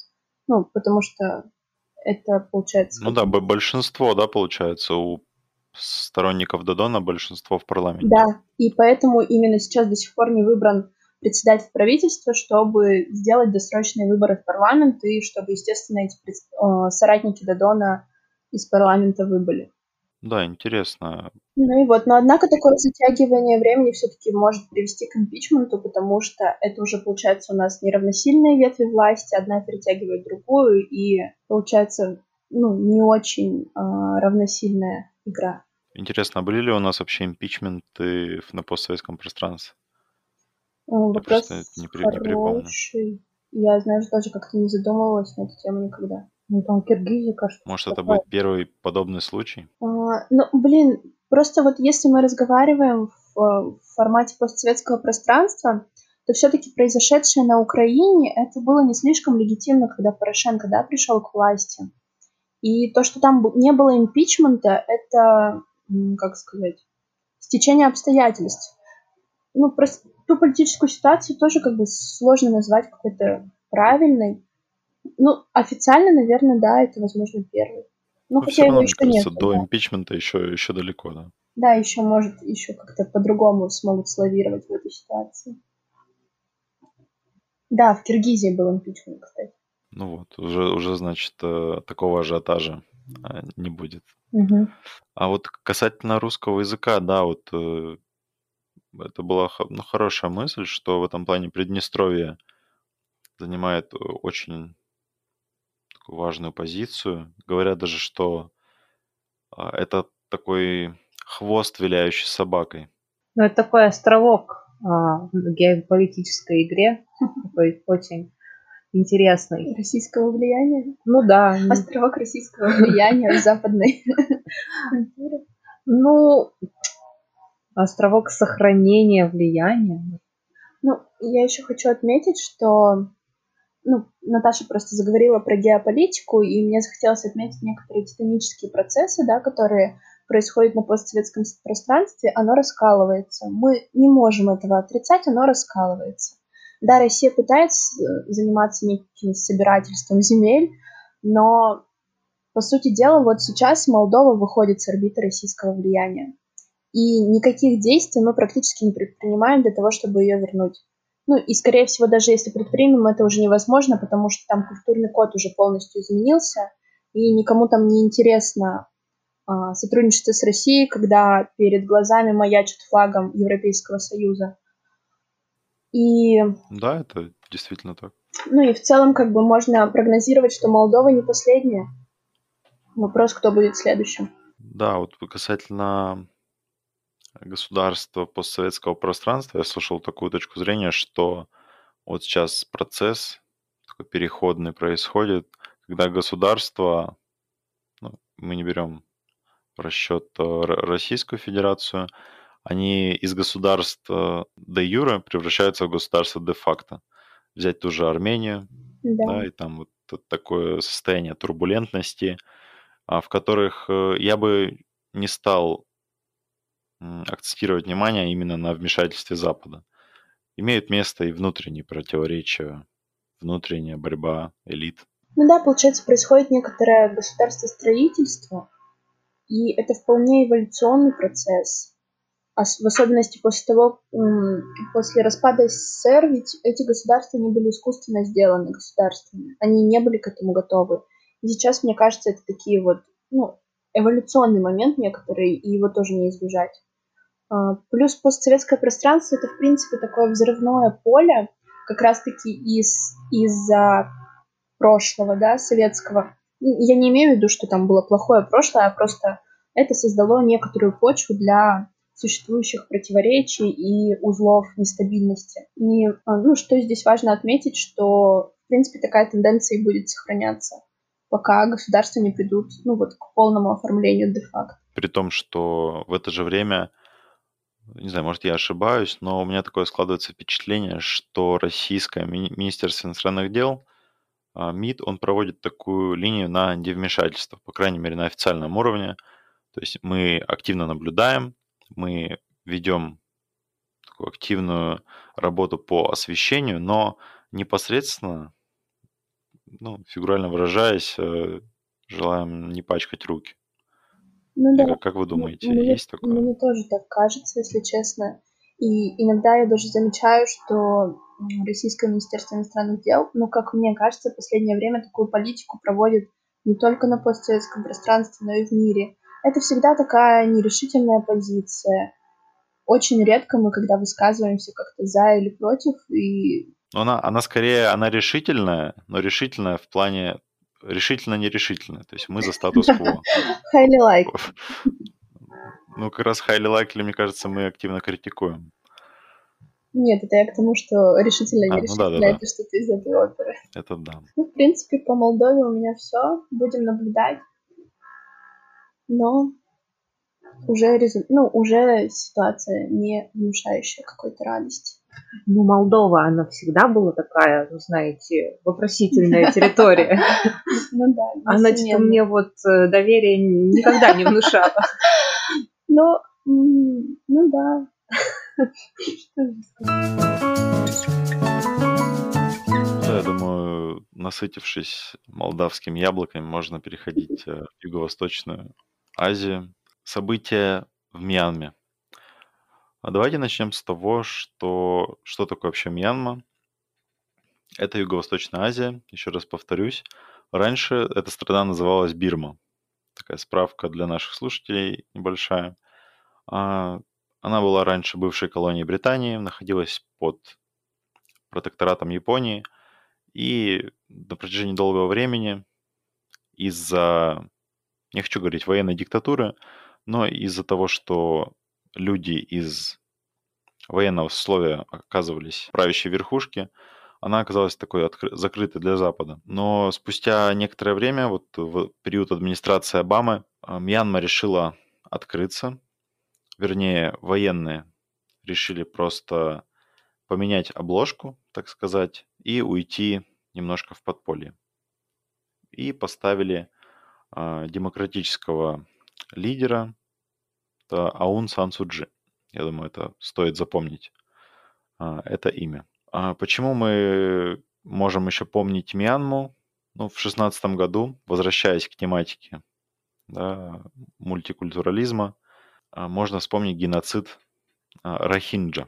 Ну, потому что это получается... Ну да, большинство, да, получается, у сторонников Додона большинство в парламенте. Да, и поэтому именно сейчас до сих пор не выбран председатель правительства, чтобы сделать досрочные выборы в парламент и чтобы, естественно, эти соратники Додона из парламента выбыли. Да, интересно. Ну и вот, но однако такое затягивание времени все-таки может привести к импичменту, потому что это уже получается у нас неравносильные ветви власти, одна перетягивает другую, и получается ну, не очень э, равносильная игра. Интересно, а были ли у нас вообще импичменты на постсоветском пространстве? Вопрос Я не, при, не припомню. Я, знаешь, даже как-то не задумывалась на эту тему никогда. Ну, там Киргизия, кажется. Может, это будет первый подобный случай? А, ну, блин, просто вот если мы разговариваем в, в формате постсоветского пространства, то все-таки произошедшее на Украине, это было не слишком легитимно, когда Порошенко, да, пришел к власти. И то, что там не было импичмента, это, как сказать, стечение обстоятельств. Ну, просто ту политическую ситуацию тоже как бы сложно назвать какой-то правильной. Ну, официально, наверное, да, это, возможно, первый. Ну, Но хотя его еще кажется, нет. До да. импичмента еще, еще далеко, да. Да, еще, может, еще как-то по-другому смогут славировать в этой ситуации. Да, в Киргизии был импичмент, кстати. Ну вот, уже, уже значит, э, такого ажиотажа э, не будет. Угу. А вот касательно русского языка, да, вот э, это была ну, хорошая мысль, что в этом плане Приднестровье занимает очень важную позицию. Говорят даже, что а, это такой хвост, виляющий собакой. Ну, это такой островок а, в геополитической игре, такой очень интересный. Российского влияния? Ну да. Островок российского влияния в западной Ну, островок сохранения влияния. Ну, я еще хочу отметить, что ну, Наташа просто заговорила про геополитику, и мне захотелось отметить некоторые титанические процессы, да, которые происходят на постсоветском пространстве, оно раскалывается. Мы не можем этого отрицать, оно раскалывается. Да, Россия пытается заниматься неким собирательством земель, но, по сути дела, вот сейчас Молдова выходит с орбиты российского влияния. И никаких действий мы практически не предпринимаем для того, чтобы ее вернуть. Ну и, скорее всего, даже если предпримем, это уже невозможно, потому что там культурный код уже полностью изменился, и никому там не интересно а, сотрудничество с Россией, когда перед глазами маячит флагом Европейского Союза. И... Да, это действительно так. Ну и в целом как бы можно прогнозировать, что Молдова не последняя. Вопрос, кто будет следующим. Да, вот касательно государства постсоветского пространства, я слышал такую точку зрения, что вот сейчас процесс такой переходный происходит, когда государство, ну, мы не берем в расчет э, Российскую Федерацию, они из государства де юра превращаются в государство де факто. Взять ту же Армению, да. да, и там вот такое состояние турбулентности, а, в которых э, я бы не стал акцентировать внимание именно на вмешательстве Запада. Имеют место и внутренние противоречия, внутренняя борьба элит. Ну да, получается, происходит некоторое государство строительство, и это вполне эволюционный процесс. А в особенности после того, после распада СССР, ведь эти государства не были искусственно сделаны государствами. Они не были к этому готовы. И сейчас, мне кажется, это такие вот, ну, эволюционный момент некоторый, и его тоже не избежать. А, плюс постсоветское пространство это, в принципе, такое взрывное поле, как раз-таки из, из-за прошлого, да, советского. Я не имею в виду, что там было плохое прошлое, а просто это создало некоторую почву для существующих противоречий и узлов нестабильности. И а, ну, что здесь важно отметить, что в принципе такая тенденция и будет сохраняться, пока государства не придут ну, вот, к полному оформлению де-факто. При том, что в это же время, не знаю, может я ошибаюсь, но у меня такое складывается впечатление, что российское мини- Министерство иностранных дел, а, МИД, он проводит такую линию на невмешательство, по крайней мере на официальном уровне. То есть мы активно наблюдаем, мы ведем такую активную работу по освещению, но непосредственно, ну, фигурально выражаясь, э, желаем не пачкать руки. Ну да. Как, как вы думаете, мне, есть такое? Мне тоже так кажется, если честно. И иногда я даже замечаю, что Российское Министерство иностранных дел, ну, как мне кажется, в последнее время такую политику проводит не только на постсоветском пространстве, но и в мире. Это всегда такая нерешительная позиция. Очень редко мы, когда высказываемся как-то за или против, и... Она, она скорее, она решительная, но решительная в плане решительно-нерешительная. То есть мы за статус-кво. Highly like. Ну, как раз highly likely, мне кажется, мы активно критикуем. Нет, это я к тому, что решительно а, нерешительно, ну да, да, это да. что-то из этой оперы. Это да. Ну, в принципе, по Молдове у меня все. Будем наблюдать но уже, резу... ну, уже ситуация не внушающая какой-то радости. Ну, Молдова, она всегда была такая, ну, знаете, вопросительная территория. Ну да. Она что-то мне вот э, доверие никогда не внушала. Ну, ну да. я думаю, насытившись молдавским яблоками, можно переходить э, в Юго-Восточную Азии. События в Мьянме. А давайте начнем с того, что, что такое вообще Мьянма. Это Юго-Восточная Азия, еще раз повторюсь. Раньше эта страна называлась Бирма. Такая справка для наших слушателей небольшая. А, она была раньше бывшей колонией Британии, находилась под протекторатом Японии. И на протяжении долгого времени из-за не хочу говорить военной диктатуры, но из-за того, что люди из военного условия оказывались в правящей верхушке, она оказалась такой откры- закрытой для Запада. Но спустя некоторое время, вот в период администрации Обамы, а, Мьянма решила открыться. Вернее, военные решили просто поменять обложку, так сказать, и уйти немножко в подполье. И поставили а, демократического лидера это Аун Сан Суджи. Я думаю, это стоит запомнить, а, это имя. А почему мы можем еще помнить Мьянму? Ну, в шестнадцатом году, возвращаясь к тематике да, мультикультурализма, можно вспомнить геноцид Рахинджа.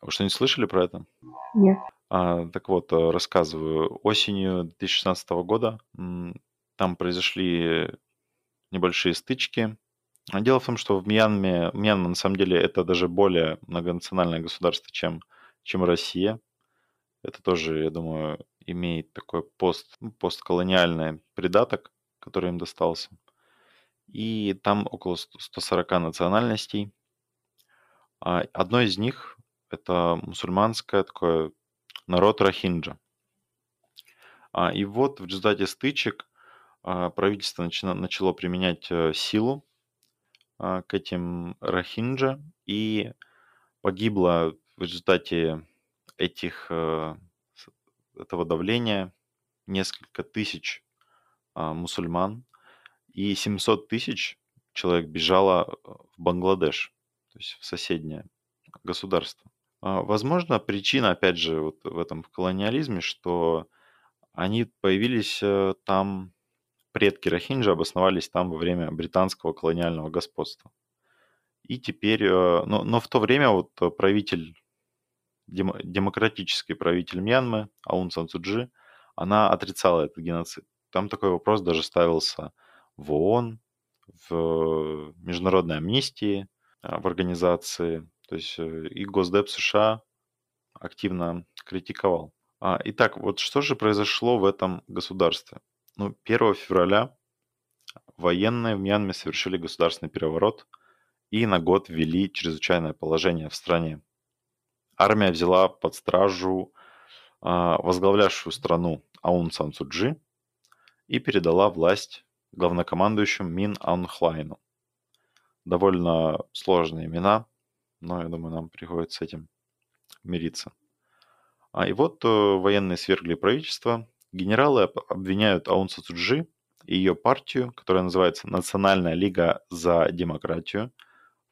Вы что-нибудь слышали про это? Нет. А, так вот, рассказываю. Осенью 2016 года там произошли небольшие стычки. Дело в том, что в Мьянме, Мьянма на самом деле это даже более многонациональное государство, чем, чем Россия. Это тоже, я думаю, имеет такой пост, ну, постколониальный придаток, который им достался. И там около 140 национальностей. А одной из них это мусульманское такое народ Рахинджа. А, и вот в результате стычек а, правительство начало применять э, силу к этим рахинджа, и погибло в результате этих, э, этого давления несколько тысяч а, мусульман, и 700 тысяч человек бежало э, в Бангладеш, то есть в соседнее государство. Возможно, причина, опять же, вот в этом колониализме, что они появились там предки Рахинджа обосновались там во время британского колониального господства. И теперь, э, но, но в то время вот правитель, демократический правитель Мьянмы, Аун Сан Суджи, она отрицала этот геноцид. Там такой вопрос даже ставился в ООН, в Международной амнистии, э, в организации. То есть э, и Госдеп США активно критиковал. А, итак, вот что же произошло в этом государстве? Ну, 1 февраля военные в Мьянме совершили государственный переворот и на год ввели чрезвычайное положение в стране. Армия взяла под стражу а, возглавлявшую страну Аун Сан Суджи и передала власть главнокомандующему Мин Аунхлайну. Довольно сложные имена, но я думаю, нам приходится с этим мириться. А и вот э, военные свергли правительство. Генералы обвиняют Аун Суджи и ее партию, которая называется Национальная лига за демократию,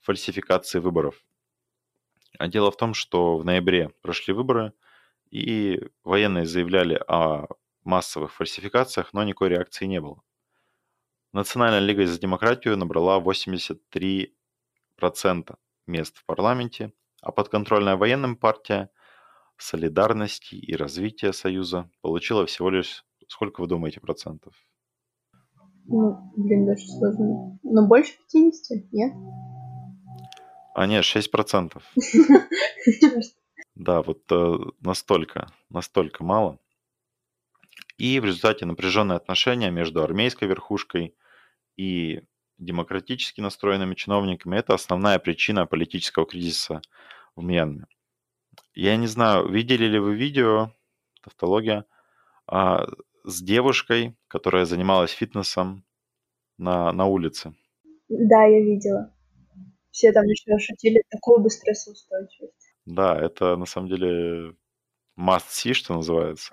в фальсификации выборов. А дело в том, что в ноябре прошли выборы, и военные заявляли о массовых фальсификациях, но никакой реакции не было. Национальная лига за демократию набрала 83% мест в парламенте, а подконтрольная военным партия солидарности и развития Союза получила всего лишь, сколько вы думаете, процентов? Ну, блин, даже сложно. Но больше 50, нет? А нет, 6%. Да, вот э, настолько, настолько мало. И в результате напряженные отношения между армейской верхушкой и демократически настроенными чиновниками – это основная причина политического кризиса в Мьянме. Я не знаю, видели ли вы видео, тавтология, а, с девушкой, которая занималась фитнесом на, на улице? Да, я видела. Все там еще шутили, такую бы стрессоустойчивость. Да, это на самом деле must see, что называется.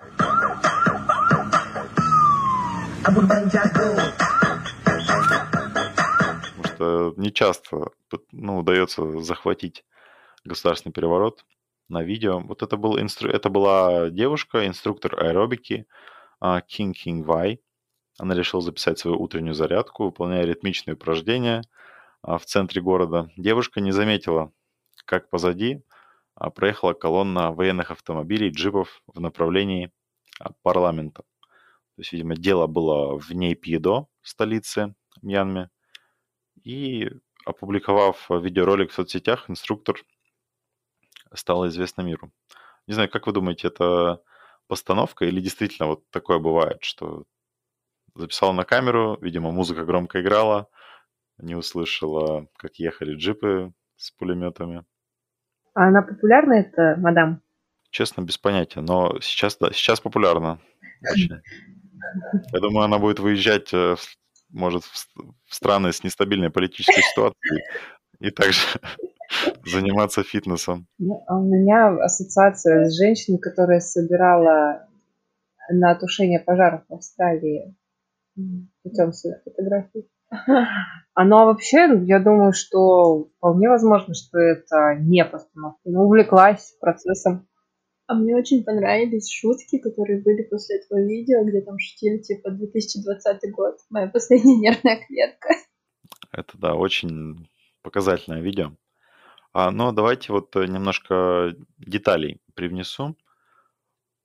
Потому что не часто ну, удается захватить государственный переворот на видео. Вот это, был инстру... это была девушка, инструктор аэробики Кинг Кинг Вай. Она решила записать свою утреннюю зарядку, выполняя ритмичные упражнения а, в центре города. Девушка не заметила, как позади а, проехала колонна военных автомобилей, джипов в направлении а, парламента. То есть, видимо, дело было в Нейпидо, столице Мьянме. И опубликовав видеоролик в соцсетях, инструктор стал известна миру. Не знаю, как вы думаете, это постановка или действительно вот такое бывает, что записал на камеру, видимо, музыка громко играла, не услышала, как ехали джипы с пулеметами. А она популярна, эта мадам? Честно, без понятия, но сейчас, да, сейчас популярна. Я думаю, она будет выезжать, э, может, в страны с нестабильной политической ситуацией и также заниматься фитнесом. Ну, а у меня ассоциация с женщиной, которая собирала на тушение пожаров в Австралии путем своих фотографий. А ну а вообще, я думаю, что вполне возможно, что это не постановка. Ну, увлеклась процессом. А мне очень понравились шутки, которые были после этого видео, где там шутили типа 2020 год, моя последняя нервная клетка. Это, да, очень показательное видео. А, но давайте вот э, немножко деталей привнесу.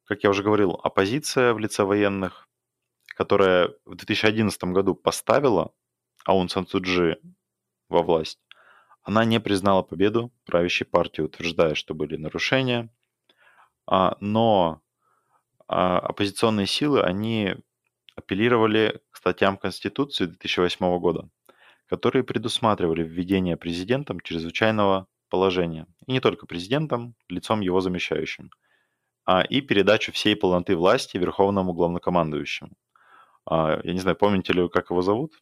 Как я уже говорил, оппозиция в лице военных, которая в 2011 году поставила Аун Сан Суджи во власть, она не признала победу правящей партии, утверждая, что были нарушения. А, но а, оппозиционные силы, они апеллировали к статьям Конституции 2008 года, которые предусматривали введение президентом чрезвычайного положения. И не только президентом, лицом его замещающим. А, и передачу всей полноты власти верховному главнокомандующему. А, я не знаю, помните ли вы, как его зовут?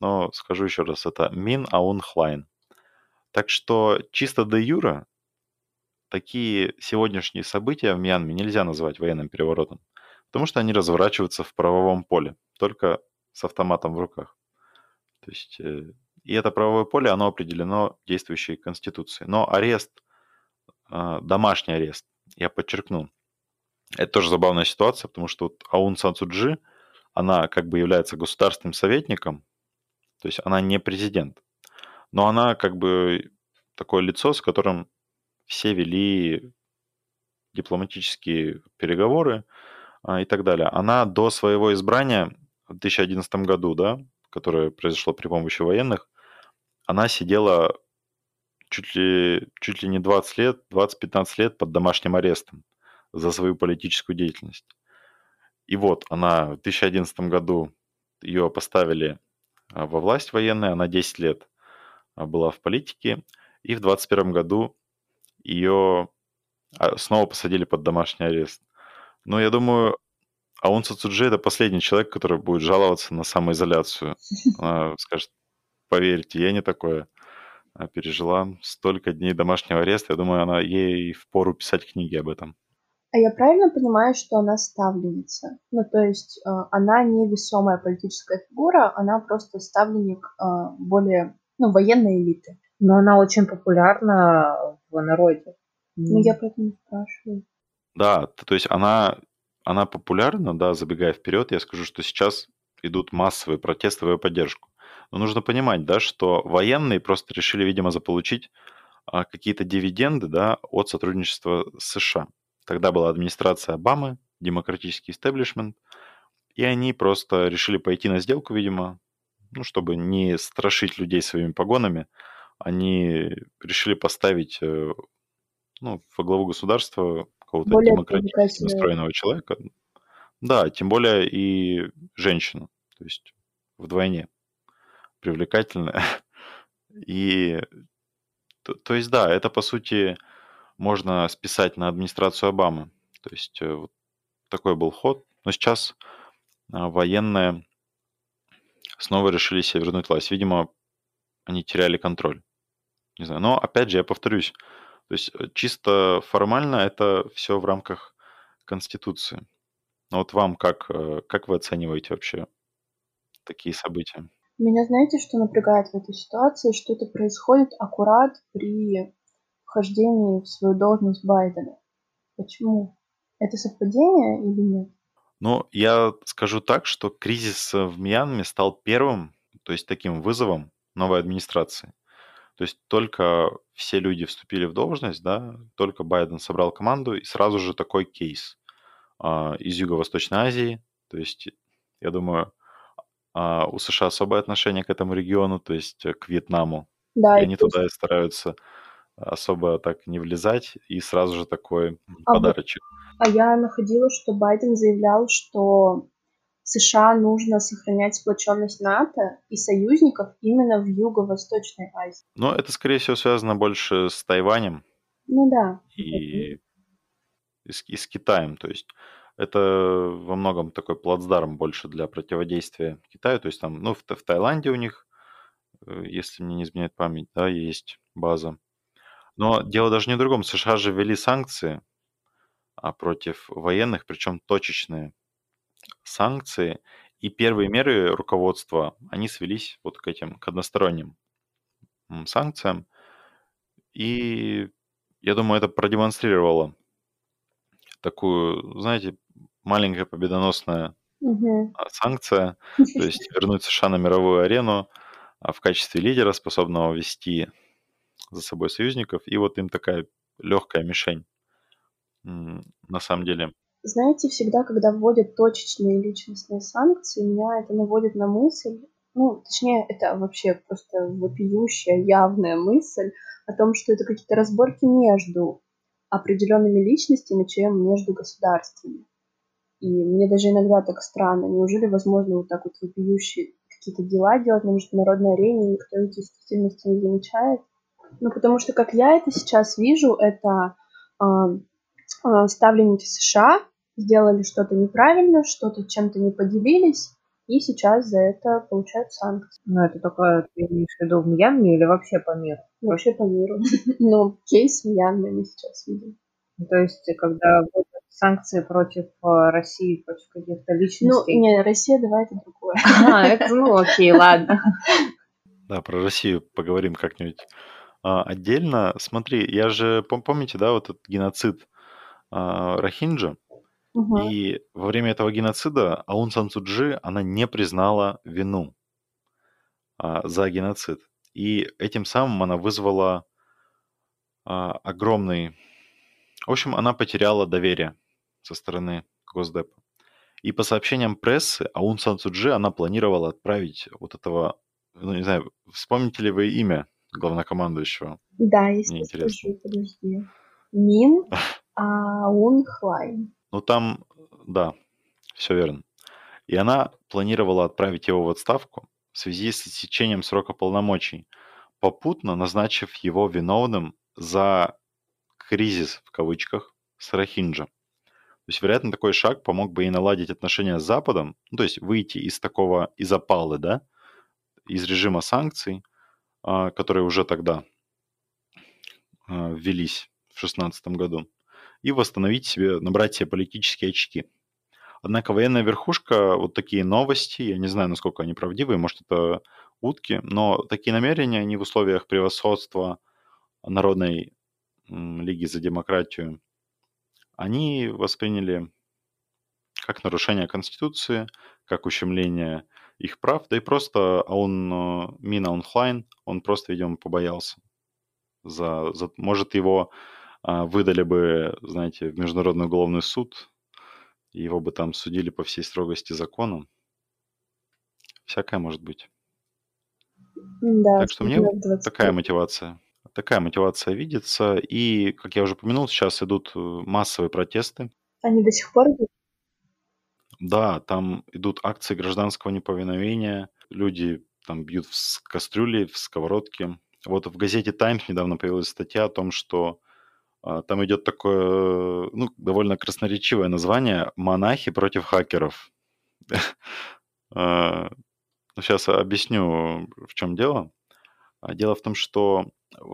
но скажу еще раз, это Мин Аун Хлайн. Так что чисто до юра такие сегодняшние события в Мьянме нельзя назвать военным переворотом, потому что они разворачиваются в правовом поле, только с автоматом в руках. То есть, э, и это правовое поле, оно определено действующей конституцией. Но арест, а, домашний арест, я подчеркну, это тоже забавная ситуация, потому что вот Аун Сан Суджи, она как бы является государственным советником то есть она не президент. Но она как бы такое лицо, с которым все вели дипломатические переговоры а, и так далее. Она до своего избрания в 2011 году, да, которое произошло при помощи военных, она сидела чуть ли, чуть ли не 20 лет, 20-15 лет под домашним арестом за свою политическую деятельность. И вот она в 2011 году ее поставили а, во власть военная, она 10 лет а, была в политике, и в 2021 году ее а, снова посадили под домашний арест. Но я думаю, Аун Цуцуджи это последний человек, который будет жаловаться на самоизоляцию. Она скажет, поверьте, я не такое пережила. Столько дней домашнего ареста, я думаю, она ей в пору писать книги об этом. А я правильно понимаю, что она ставленница? Ну, то есть э, она не весомая политическая фигура, она просто ставленник э, более, ну, военной элиты. Но она очень популярна в народе. Ну, я поэтому спрашиваю. Да, то есть она, она популярна, да, забегая вперед, я скажу, что сейчас идут массовые протесты в ее поддержку. Но нужно понимать, да, что военные просто решили, видимо, заполучить а, какие-то дивиденды, да, от сотрудничества с США. Тогда была администрация Обамы, демократический истеблишмент, и они просто решили пойти на сделку, видимо, ну, чтобы не страшить людей своими погонами, они решили поставить э, ну, во главу государства какого-то демократически настроенного человека. Да, тем более и женщину, то есть вдвойне привлекательная. И, то, то есть, да, это, по сути, можно списать на администрацию Обамы. То есть э, вот такой был ход. Но сейчас а, военные снова решили себе вернуть власть. Видимо, они теряли контроль. Не знаю. Но опять же, я повторюсь, то есть э, чисто формально это все в рамках Конституции. Но вот вам как, э, как вы оцениваете вообще такие события? Меня знаете, что напрягает в этой ситуации, что это происходит аккурат при вхождении в свою должность Байдена. Почему? Это совпадение или нет? Ну, я скажу так, что кризис э, в Мьянме стал первым, то есть таким вызовом новой администрации. То есть только все люди вступили в должность, да, только Байден собрал команду, и сразу же такой кейс а, из Юго-Восточной Азии. То есть, я думаю, а, у США особое отношение к этому региону, то есть э, к Вьетнаму. Да, И и они плюс- туда и стараются особо так не влезать, и сразу же такой А вот- подарочек. А я находила, что Байден заявлял, что США нужно сохранять сплоченность НАТО и союзников именно в Юго-Восточной Азии. Но это, скорее всего, связано больше с Тайванем Ну да. и, и, с, и с Китаем. То есть это во многом такой плацдарм больше для противодействия Китаю. То есть там, ну, в, в Таиланде у них, э, если мне не изменяет память, да, есть база. Но дело даже не в другом. США же ввели санкции а, против военных, причем точечные санкции. И первые меры руководства, они свелись вот к этим, к односторонним санкциям. И я думаю, это продемонстрировало такую, знаете, маленькая победоносная а, санкция, то есть вернуть США на мировую арену а, в качестве лидера, способного вести за собой союзников, и вот им такая легкая мишень. На самом деле, Знаете, всегда, когда вводят точечные личностные санкции, меня это наводит на мысль, ну, точнее, это вообще просто вопиющая, явная мысль о том, что это какие-то разборки между определенными личностями, чем между государствами. И мне даже иногда так странно, неужели возможно вот так вот вопиющие какие-то дела делать на международной арене, и никто эти действительности не замечает? Ну, потому что, как я это сейчас вижу, это а, а, ставленники США сделали что-то неправильно, что-то чем-то не поделились, и сейчас за это получают санкции. Ну, это только ты имеешь в виду в Мьянме или вообще по миру? Вообще по миру. Но кейс в Мьянме мы сейчас видим. Ну, То есть, когда санкции против э, России, против каких-то Ну, личностей. не, Россия, давай это другое. А, это, ну, окей, ладно. да, про Россию поговорим как-нибудь а, отдельно. Смотри, я же, пом- помните, да, вот этот геноцид а, Рохинджа, Мгм. и во время этого геноцида Аун Сан Су Чжи, она не признала вину а, за геноцид. И этим самым она вызвала а, огромный... В общем, она потеряла доверие со стороны Госдепа. И по сообщениям прессы, Аун Сан Су Чжи, она планировала отправить вот этого... Ну, не знаю, вспомните ли вы имя главнокомандующего? Да, если Мне интересно. скажу, подожди. Мин Аун Хлайн. Ну, там, да, Все верно. И она планировала отправить его в отставку в связи с истечением срока полномочий, попутно назначив его виновным за кризис, в кавычках, с Рахинджа. То есть, вероятно, такой шаг помог бы ей наладить отношения с Западом, ну, то есть выйти из такого, из опалы, да, из режима санкций, а, которые уже тогда а, ввелись в 2016 году, и восстановить себе, набрать себе политические очки. Однако военная верхушка, вот такие новости, я не знаю, насколько они правдивые, может, это утки, но такие намерения, они в условиях превосходства Народной Лиги за демократию, они восприняли как нарушение Конституции, как ущемление их прав, да и просто он, э, Мина Онхлайн, он просто, видимо, побоялся. За, за, может, его а, выдали бы, знаете, в Международный уголовный суд, его бы там судили по всей строгости закона. Всякое может быть. Да, так что мне такая мотивация. Такая мотивация видится. И, как я уже упомянул, сейчас идут э, массовые протесты. Они до сих пор идут? Да, там идут акции гражданского неповиновения. Люди там бьют в кастрюли, в сковородки. Вот в газете «Таймс» недавно появилась статья о том, что а, там идет такое, ну, довольно красноречивое название «Монахи против хакеров». Сейчас а, ну, объясню, в чем дело. А, дело в том, что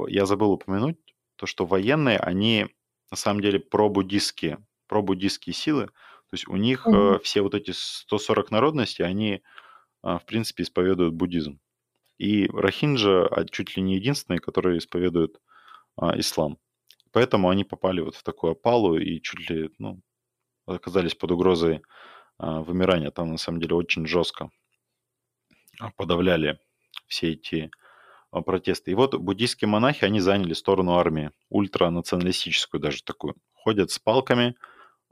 я забыл упомянуть, то, что военные, они на самом деле пробуддистские, пробуддистские силы. То есть у них mm-hmm. все вот эти 140 народностей, они, в принципе, исповедуют буддизм. И Рахинджа чуть ли не единственный, который исповедует ислам. Поэтому они попали вот в такую опалу и чуть ли, ну, оказались под угрозой а, вымирания. Там на самом деле очень жестко а, подавляли все эти а, протесты. И вот буддийские монахи, они заняли сторону армии, ультранационалистическую даже такую. Ходят с палками,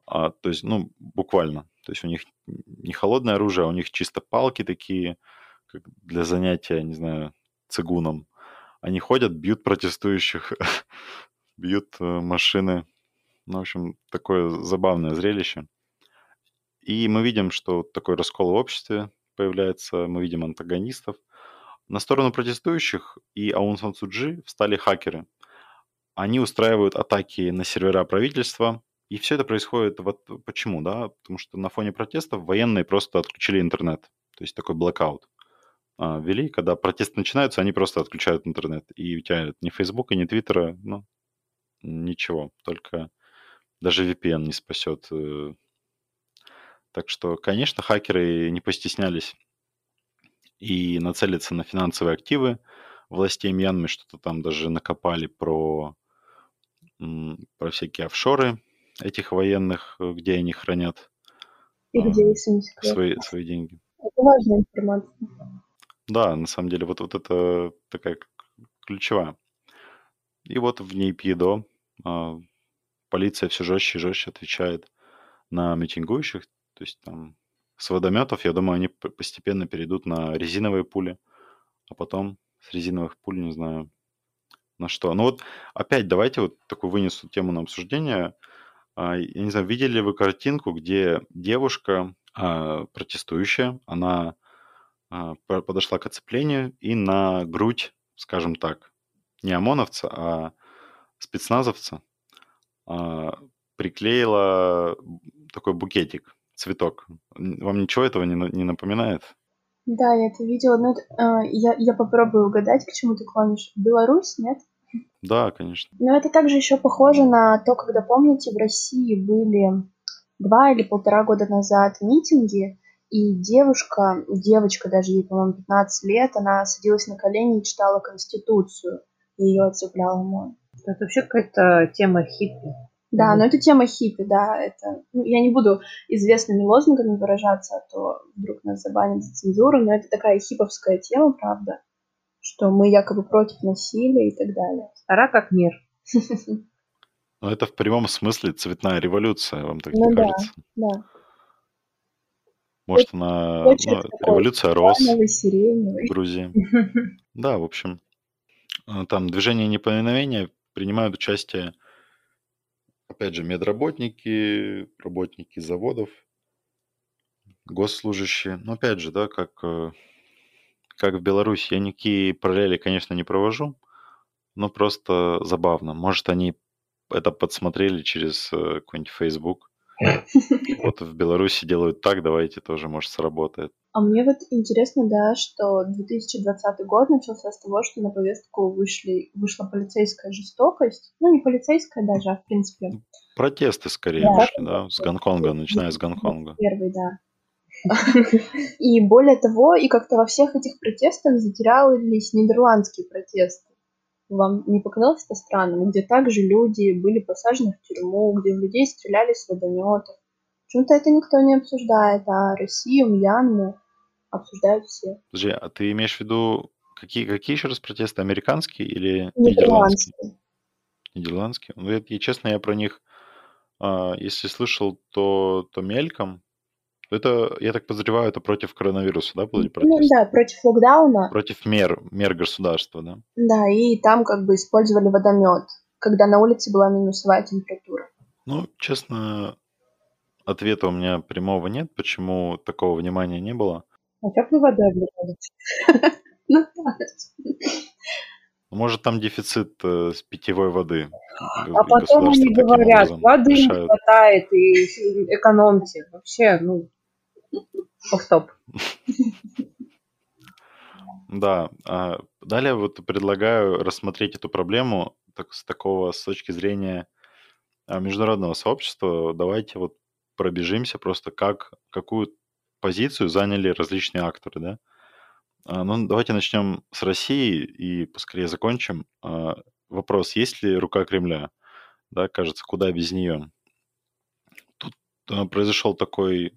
а, то есть, ну, буквально. То есть у них не холодное оружие, а у них чисто палки такие, как для занятия, не знаю, цигуном. Они ходят, бьют протестующих бьют э, машины. Ну, в общем, такое забавное зрелище. И мы видим, что такой раскол в обществе появляется, мы видим антагонистов. На сторону протестующих и Аун Сан Суджи встали хакеры. Они устраивают атаки на сервера правительства, и все это происходит вот почему, да? Потому что на фоне протестов военные просто отключили интернет. То есть такой блокаут а, ввели, когда протесты начинаются, они просто отключают интернет. И у тебя ни Фейсбука, ни Твиттера, ну, ничего, только даже VPN не спасет. Э. Так что, конечно, хакеры не постеснялись и нацелиться на финансовые активы властей Мьянмы, что-то там даже накопали про, про всякие офшоры этих военных, э, где они хранят и где, если свои, свои деньги. Это важная информация. Да, на самом деле, вот, вот это такая ключевая. И вот в Нейпидо а, полиция все жестче и жестче отвечает на митингующих. То есть там с водометов, я думаю, они постепенно перейдут на резиновые пули, а потом с резиновых пуль, не знаю, на что. Ну вот опять давайте вот такую вынесу тему на обсуждение. А, я не знаю, видели ли вы картинку, где девушка а, протестующая, она подошла к оцеплению и на грудь, скажем так, не ОМОНовца, а спецназовца а, приклеила такой букетик, цветок. Вам ничего этого не, не напоминает? Да, я это видела, но это, э, я, я попробую угадать, к чему ты клонишь. Беларусь, нет? Да, конечно. Но это также еще похоже на то, когда, помните, в России были два или полтора года назад митинги, и девушка, девочка даже, ей, по-моему, 15 лет, она садилась на колени и читала Конституцию, и ее отцеплял ОМОН. Это вообще какая-то тема хиппи. Да, но это тема хиппи, да. Это, ну, я не буду известными лозунгами выражаться, а то вдруг нас забанят за цензуру, но это такая хиповская тема, правда, что мы якобы против насилия и так далее. Стара как мир. Ну, это в прямом смысле цветная революция, вам так ну, не да, кажется? Да. Может, она ну, революция рос в Грузии. Да, в общем, э, там движение неповиновения принимают участие, опять же, медработники, работники заводов, госслужащие. Но опять же, да, как, э, как в Беларуси. Я никакие параллели, конечно, не провожу, но просто забавно. Может, они это подсмотрели через э, какой-нибудь Facebook. Вот в Беларуси делают так, давайте тоже, может, сработает. А мне вот интересно, да, что 2020 год начался с того, что на повестку вышли, вышла полицейская жестокость. Ну, не полицейская даже, а в принципе. Протесты скорее да, вышли, да, с Гонконга, начиная с Гонконга. Первый, да. И более того, и как-то во всех этих протестах затерялись нидерландские протесты. Вам не показалось это странным? Где также люди были посажены в тюрьму, где в людей стреляли с водометов. Почему-то это никто не обсуждает, а Россию, Мьянму обсуждают все. Подожди, а ты имеешь в виду какие, какие еще раз протесты? Американские или нидерландские? Нидерландские. Ну, я, честно, я про них, а, если слышал, то, то мельком. Это, я так подозреваю, это против коронавируса, да, были протесты? Ну да, против локдауна. Против мер, мер государства, да? Да, и там как бы использовали водомет, когда на улице была минусовая температура. Ну, честно, ответа у меня прямого нет, почему такого внимания не было. А как вы вода обливаете? Ну, Может, там дефицит э, с питьевой воды. А потом они говорят, воды не хватает и экономьте. Вообще, ну, оф-топ. Да. А далее вот предлагаю рассмотреть эту проблему так, с такого, с точки зрения а, международного сообщества. Давайте вот пробежимся просто, как, какую позицию заняли различные акторы, да. А, ну, давайте начнем с России и поскорее закончим. А, вопрос, есть ли рука Кремля? Да, кажется, куда без нее? Тут а, произошел такой,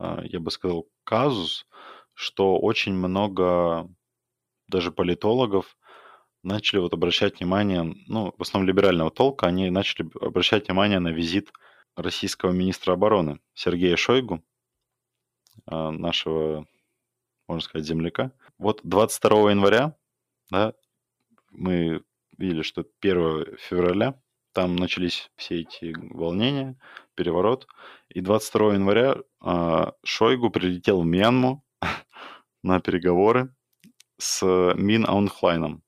я бы сказал, казус, что очень много даже политологов начали вот обращать внимание, ну, в основном либерального толка, они начали обращать внимание на визит российского министра обороны Сергея Шойгу, а, нашего, можно сказать, земляка. Вот 22 января, да, мы видели, что 1 февраля там начались все эти волнения, переворот. И 22 января э, Шойгу прилетел в Мьянму на переговоры с Мин Аунхлайном.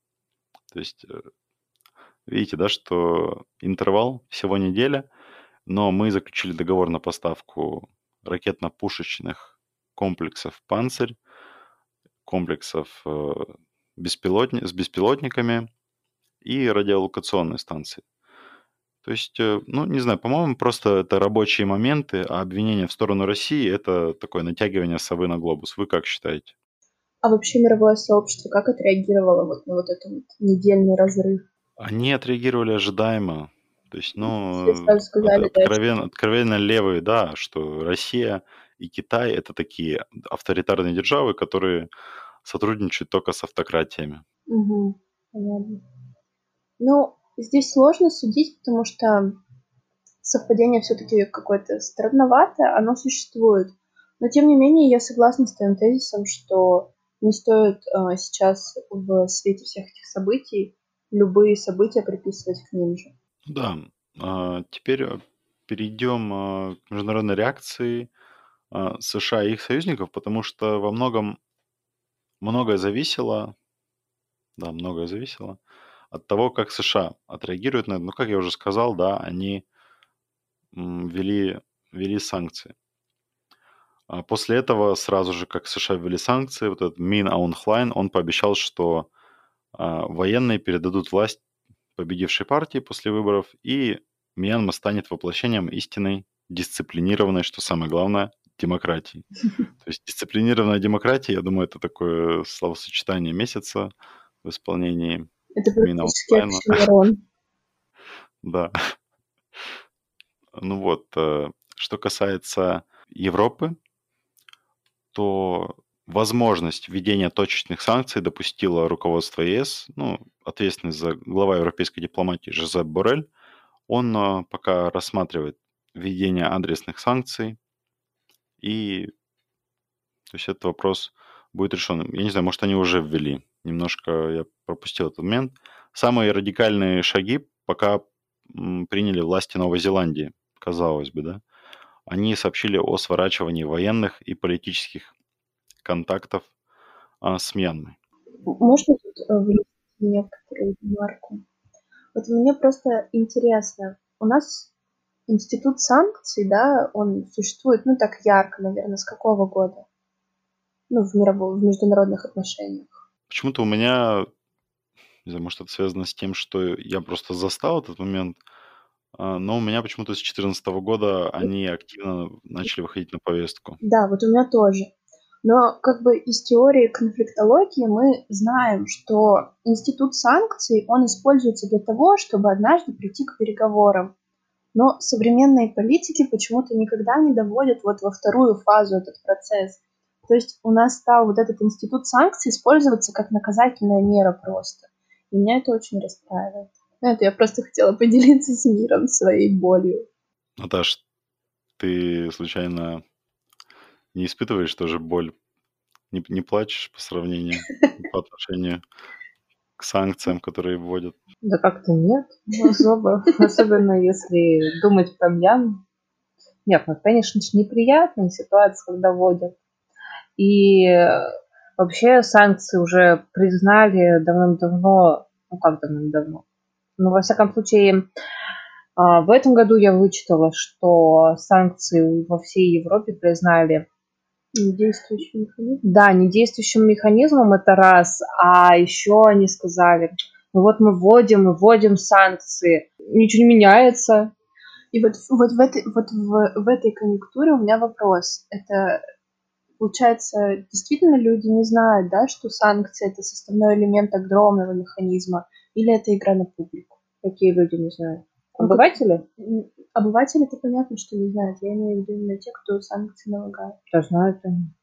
То есть, э, видите, да, что интервал всего неделя – но мы заключили договор на поставку ракетно-пушечных комплексов «Панцирь», комплексов э, беспилотни... с беспилотниками и радиолокационной станции. То есть, э, ну, не знаю, по-моему, просто это рабочие моменты, а обвинение в сторону России – это такое натягивание совы на глобус. Вы как считаете? А вообще мировое сообщество как отреагировало вот на вот этот вот недельный разрыв? Они отреагировали ожидаемо. То есть, ну, сказали, откровенно, да, откровенно левые, да, что Россия и Китай это такие авторитарные державы, которые сотрудничают только с автократиями. Угу, понятно. Ну, здесь сложно судить, потому что совпадение все-таки какое-то странноватое, оно существует. Но тем не менее, я согласна с твоим тезисом, что не стоит э, сейчас в свете всех этих событий любые события приписывать к ним же. Да, а, теперь э, перейдем а, к международной реакции а, США и их союзников, потому что во многом многое зависело, да, многое зависело от того, как США отреагируют на это. Ну, как я уже сказал, да, они ввели, ввели санкции. После этого, сразу же, как США ввели санкции, вот этот Мин Аунхлайн, он пообещал, что военные передадут власть победившей партии после выборов, и Мьянма станет воплощением истинной, дисциплинированной, что самое главное, демократии. То есть дисциплинированная демократия, я думаю, это такое словосочетание месяца в исполнении Это практически Да. Ну вот, э, что касается Европы, то возможность введения точечных санкций допустило руководство ЕС, ну, ответственный за глава европейской дипломатии Жозеп Борель. Он а, пока рассматривает введение адресных санкций, и то есть этот вопрос будет решен. Я не знаю, может, они уже ввели. Немножко я пропустил этот момент. Самые радикальные шаги пока приняли власти Новой Зеландии, казалось бы, да. они сообщили о сворачивании военных и политических контактов а, с Мьянмой. Можно тут э, внести некоторую ремарку? Вот мне просто интересно, у нас институт санкций, да, он существует, ну, так ярко, наверное, с какого года? Ну, в, мировом, в международных отношениях. Почему-то у меня, не знаю, может, это связано с тем, что я просто застал этот момент, а, но у меня почему-то с 2014 года они активно начали выходить на повестку. Да, вот у меня тоже. Но как бы из теории конфликтологии мы знаем, что институт санкций, он используется для того, чтобы однажды прийти к переговорам. Но современные политики почему-то никогда не доводят вот во вторую фазу этот процесс. То есть у нас стал вот этот институт санкций использоваться как наказательная мера просто. И меня это очень расстраивает. Это я просто хотела поделиться с миром своей болью. Наташ, ты случайно не испытываешь тоже боль? Не, не плачешь по сравнению, по отношению к санкциям, которые вводят? Да как-то нет, особо. Особенно если думать про Мьян. Нет, ну, конечно же, неприятная ситуация, когда вводят. И вообще санкции уже признали давным-давно, ну как давным-давно, ну, во всяком случае, а, в этом году я вычитала, что санкции во всей Европе признали Недействующим механизмом? Да, недействующим механизмом это раз, а еще они сказали, ну вот мы вводим, мы вводим санкции, ничего не меняется. И вот, вот, в, этой, вот в, в этой конъюнктуре у меня вопрос. Это, получается, действительно люди не знают, да, что санкции это составной элемент огромного механизма, или это игра на публику? Какие люди не знают? Обыватели? Это понятно, что не знают. Я имею в виду именно те, кто санкции налагают. Да знают они.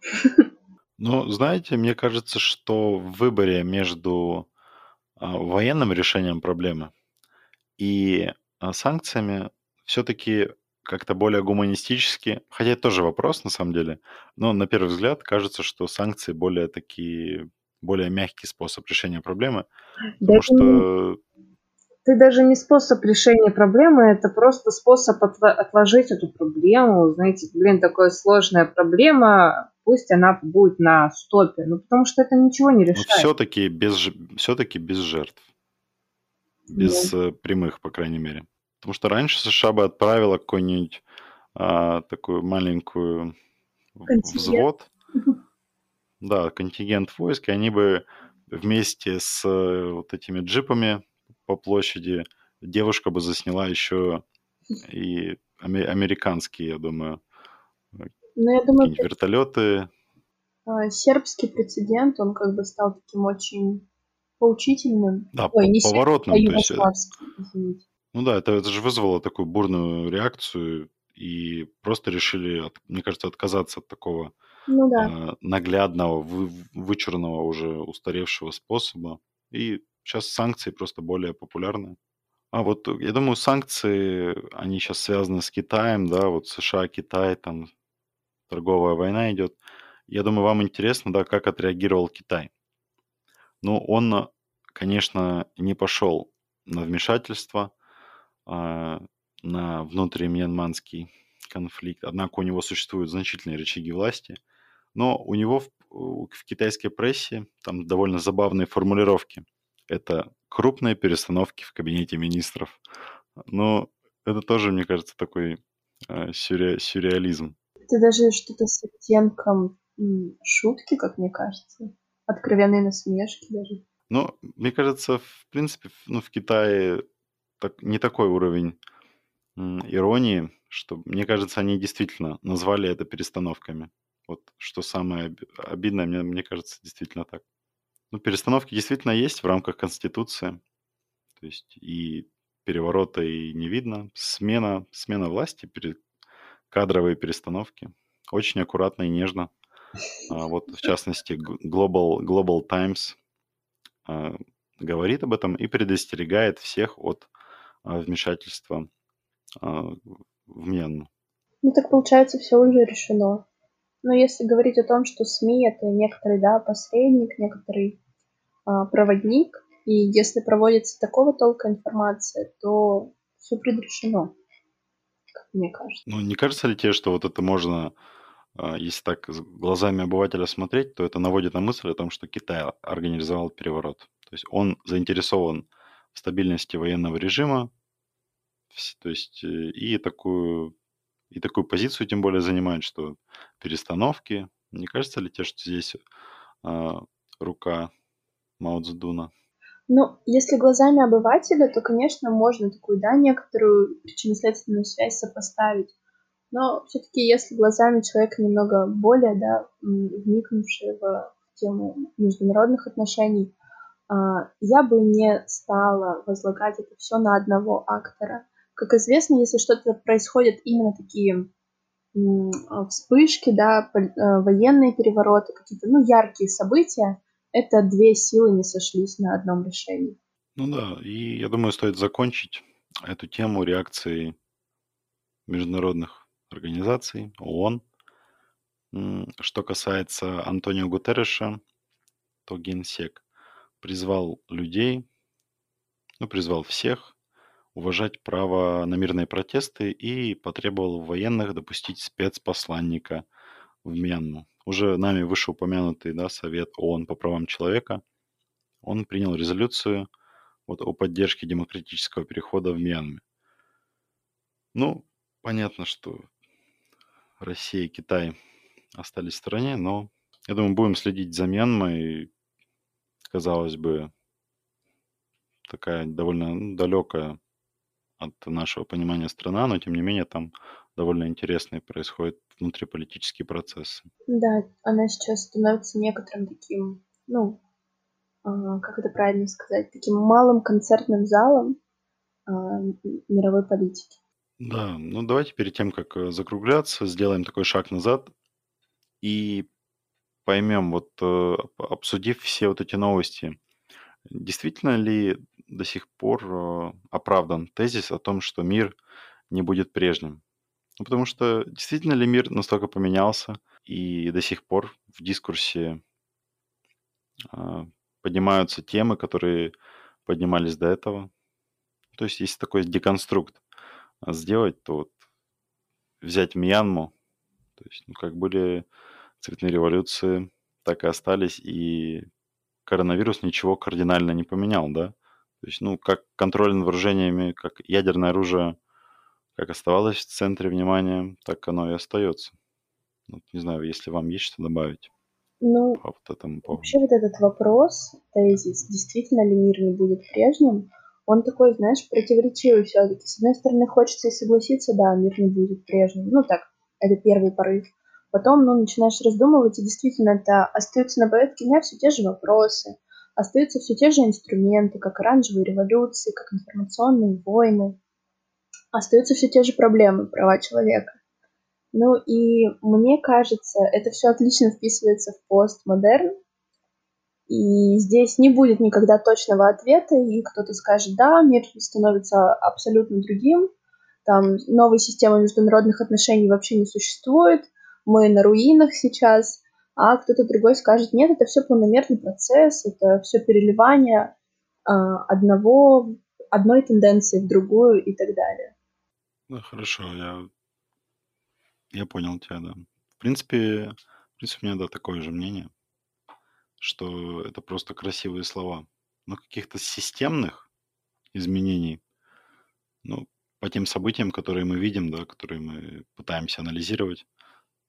Ну, знаете, мне кажется, что в выборе между а, военным решением проблемы и а, санкциями все-таки как-то более гуманистически, хотя это тоже вопрос на самом деле, но на первый взгляд кажется, что санкции более такие, более мягкий способ решения проблемы, потому что ты даже не способ решения проблемы, это просто способ отложить эту проблему. Знаете, блин, такая сложная проблема, пусть она будет на стопе. Ну, потому что это ничего не решает. Но все-таки без, все-таки без жертв. Без да. Э, прямых, по крайней мере. Потому что раньше США бы отправила какую-нибудь а, такую маленькую контингент. взвод. Да, контингент войск, и они бы вместе с э, вот этими джипами по площади, девушка бы засняла еще и американские, я думаю, ну, я думаю, вертолеты. А, сербский прецедент, он как бы стал таким очень поучительным. Да, Ой, не поворотным. Сербский, а есть, ну да, это, это же вызвало такую бурную реакцию, и просто решили, мне кажется, отказаться от такого ну, да. э, наглядного, вы, вычурного уже устаревшего способа. И Сейчас санкции просто более популярны. А вот я думаю, санкции, они сейчас связаны с Китаем, да, вот США, Китай, там торговая война идет. Я думаю, вам интересно, да, как отреагировал Китай. Ну, он, конечно, не пошел на вмешательство, а, на внутримьянманский конфликт, однако у него существуют значительные рычаги власти, но у него в, в китайской прессе там довольно забавные формулировки это крупные перестановки в кабинете министров. Но это тоже, мне кажется, такой э, сюрре, сюрреализм. Это даже что-то с оттенком шутки, как мне кажется. Откровенные насмешки даже. Ну, мне кажется, в принципе, ну, в Китае так, не такой уровень иронии, что, мне кажется, они действительно назвали это перестановками. Вот что самое обидное, мне, мне кажется, действительно так. Ну, перестановки действительно есть в рамках Конституции. То есть и переворота и не видно. Смена, смена власти, пере, кадровые перестановки. Очень аккуратно и нежно. А, вот, в частности, Global, Global Times а, говорит об этом и предостерегает всех от а, вмешательства а, в Мьянму. Ну так получается, все уже решено. Но если говорить о том, что СМИ это некоторый, да, посредник, некоторый проводник, и если проводится такого толка информация, то все предрешено. как мне кажется. Ну, не кажется ли тебе, что вот это можно, а, если так глазами обывателя смотреть, то это наводит на мысль о том, что Китай организовал переворот. То есть он заинтересован в стабильности военного режима, то есть э, и такую, и такую позицию тем более занимает, что перестановки. Не кажется ли тебе, что здесь а, рука Мао Цзэдуна? Ну, если глазами обывателя, то, конечно, можно такую, да, некоторую причинно-следственную связь сопоставить. Но все-таки, если глазами человека немного более, да, вникнувшего в тему международных отношений, а, я бы не стала возлагать это все на одного актора. Как известно, если что-то происходит именно такие вспышки, да, э, военные перевороты, какие-то, ну, яркие события, это две силы не сошлись на одном решении. Ну да, и я думаю, стоит закончить эту тему реакции международных организаций, ООН. Что касается Антонио Гутерреша, то генсек призвал людей, ну, призвал всех уважать право на мирные протесты и потребовал военных допустить спецпосланника в Мьянму уже нами вышеупомянутый да, Совет ООН по правам человека, он принял резолюцию вот, о поддержке демократического перехода в Мьянме. Ну, понятно, что Россия и Китай остались в стороне, но я думаю, будем следить за Мьянмой. Казалось бы, такая довольно ну, далекая от нашего понимания страна, но тем не менее там довольно интересные происходят внутрипольтические процессы. Да, она сейчас становится некоторым таким, ну, а, как это правильно сказать, таким малым концертным залом а, мировой политики. Да, ну давайте перед тем, как э, закругляться, сделаем такой шаг назад и поймем, вот э, обсудив все вот эти новости, действительно ли до сих пор э, оправдан тезис о том, что мир не будет прежним? Ну, потому что действительно ли мир настолько поменялся, и до сих пор в дискурсе а, поднимаются темы, которые поднимались до этого. То есть, если такой деконструкт а, сделать, то вот взять Мьянму, то есть, ну, как были цветные революции, так и остались, и коронавирус ничего кардинально не поменял, да? То есть, ну, как контроль над вооружениями, как ядерное оружие как оставалось в центре внимания, так оно и остается. Вот, не знаю, если вам есть что добавить ну, по вот этому поводу. Вообще вот этот вопрос, тезис, действительно ли мир не будет прежним, он такой, знаешь, противоречивый все-таки. С одной стороны, хочется и согласиться, да, мир не будет прежним. Ну так, это первый порыв. Потом, ну, начинаешь раздумывать, и действительно, это остаются на повестке дня все те же вопросы, остаются все те же инструменты, как оранжевые революции, как информационные войны, остаются все те же проблемы права человека. Ну и мне кажется, это все отлично вписывается в постмодерн, и здесь не будет никогда точного ответа, и кто-то скажет, да, мир становится абсолютно другим, там новой системы международных отношений вообще не существует, мы на руинах сейчас, а кто-то другой скажет, нет, это все планомерный процесс, это все переливание э, одного, одной тенденции в другую и так далее. Да, хорошо, я, я понял тебя, да. В принципе, в принципе, у меня, да, такое же мнение, что это просто красивые слова. Но каких-то системных изменений, ну, по тем событиям, которые мы видим, да, которые мы пытаемся анализировать,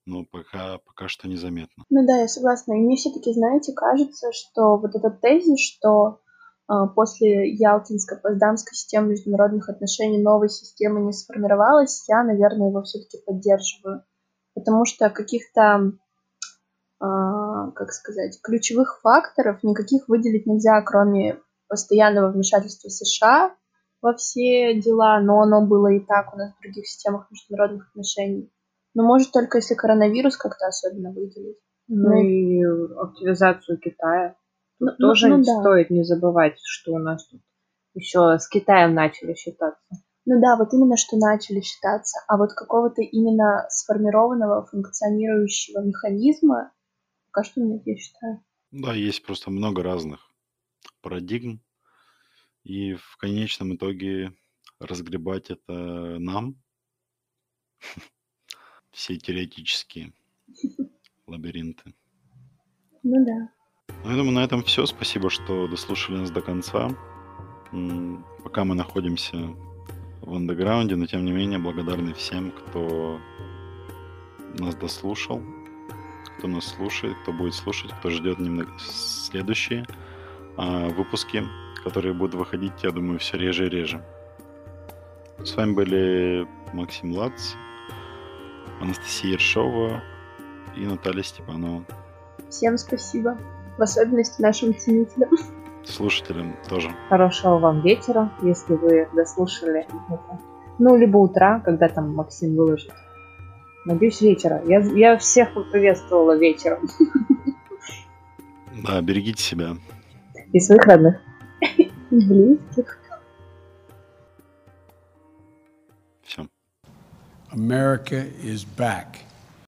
но пока, пока что незаметно. Ну да, я согласна. И мне все-таки, знаете, кажется, что вот этот тезис, что а, после Ялтинско-Поздамской системы международных отношений новой системы не сформировалась, я, наверное, его все-таки поддерживаю. Потому что каких-то, а, как сказать, ключевых факторов никаких выделить нельзя, кроме постоянного вмешательства США во все дела, но оно было и так у нас в других системах международных отношений. Но может только если коронавирус как-то особенно выделить. Ну, ну и активизацию Китая. Тут ну, тоже ну, да. стоит не забывать, что у нас тут еще с Китаем начали считаться. Ну да, вот именно что начали считаться, а вот какого-то именно сформированного функционирующего механизма пока что нет, я считаю. Да, есть просто много разных парадигм, и в конечном итоге разгребать это нам, Все теоретические лабиринты. Ну да. Ну, я думаю, на этом все. Спасибо, что дослушали нас до конца. Пока мы находимся в андеграунде, но тем не менее благодарны всем, кто нас дослушал, кто нас слушает, кто будет слушать, кто ждет немного следующие а, выпуски, которые будут выходить, я думаю, все реже и реже. С вами были Максим Лац, Анастасия Ершова и Наталья Степанова. Всем спасибо. В особенности нашим ценителям. Слушателям тоже. Хорошего вам вечера, если вы дослушали это. Ну, либо утра, когда там Максим выложит. Надеюсь, вечера. Я, я всех поприветствовала вечером. Да, берегите себя. И своих родных. И близких. Все. America is back.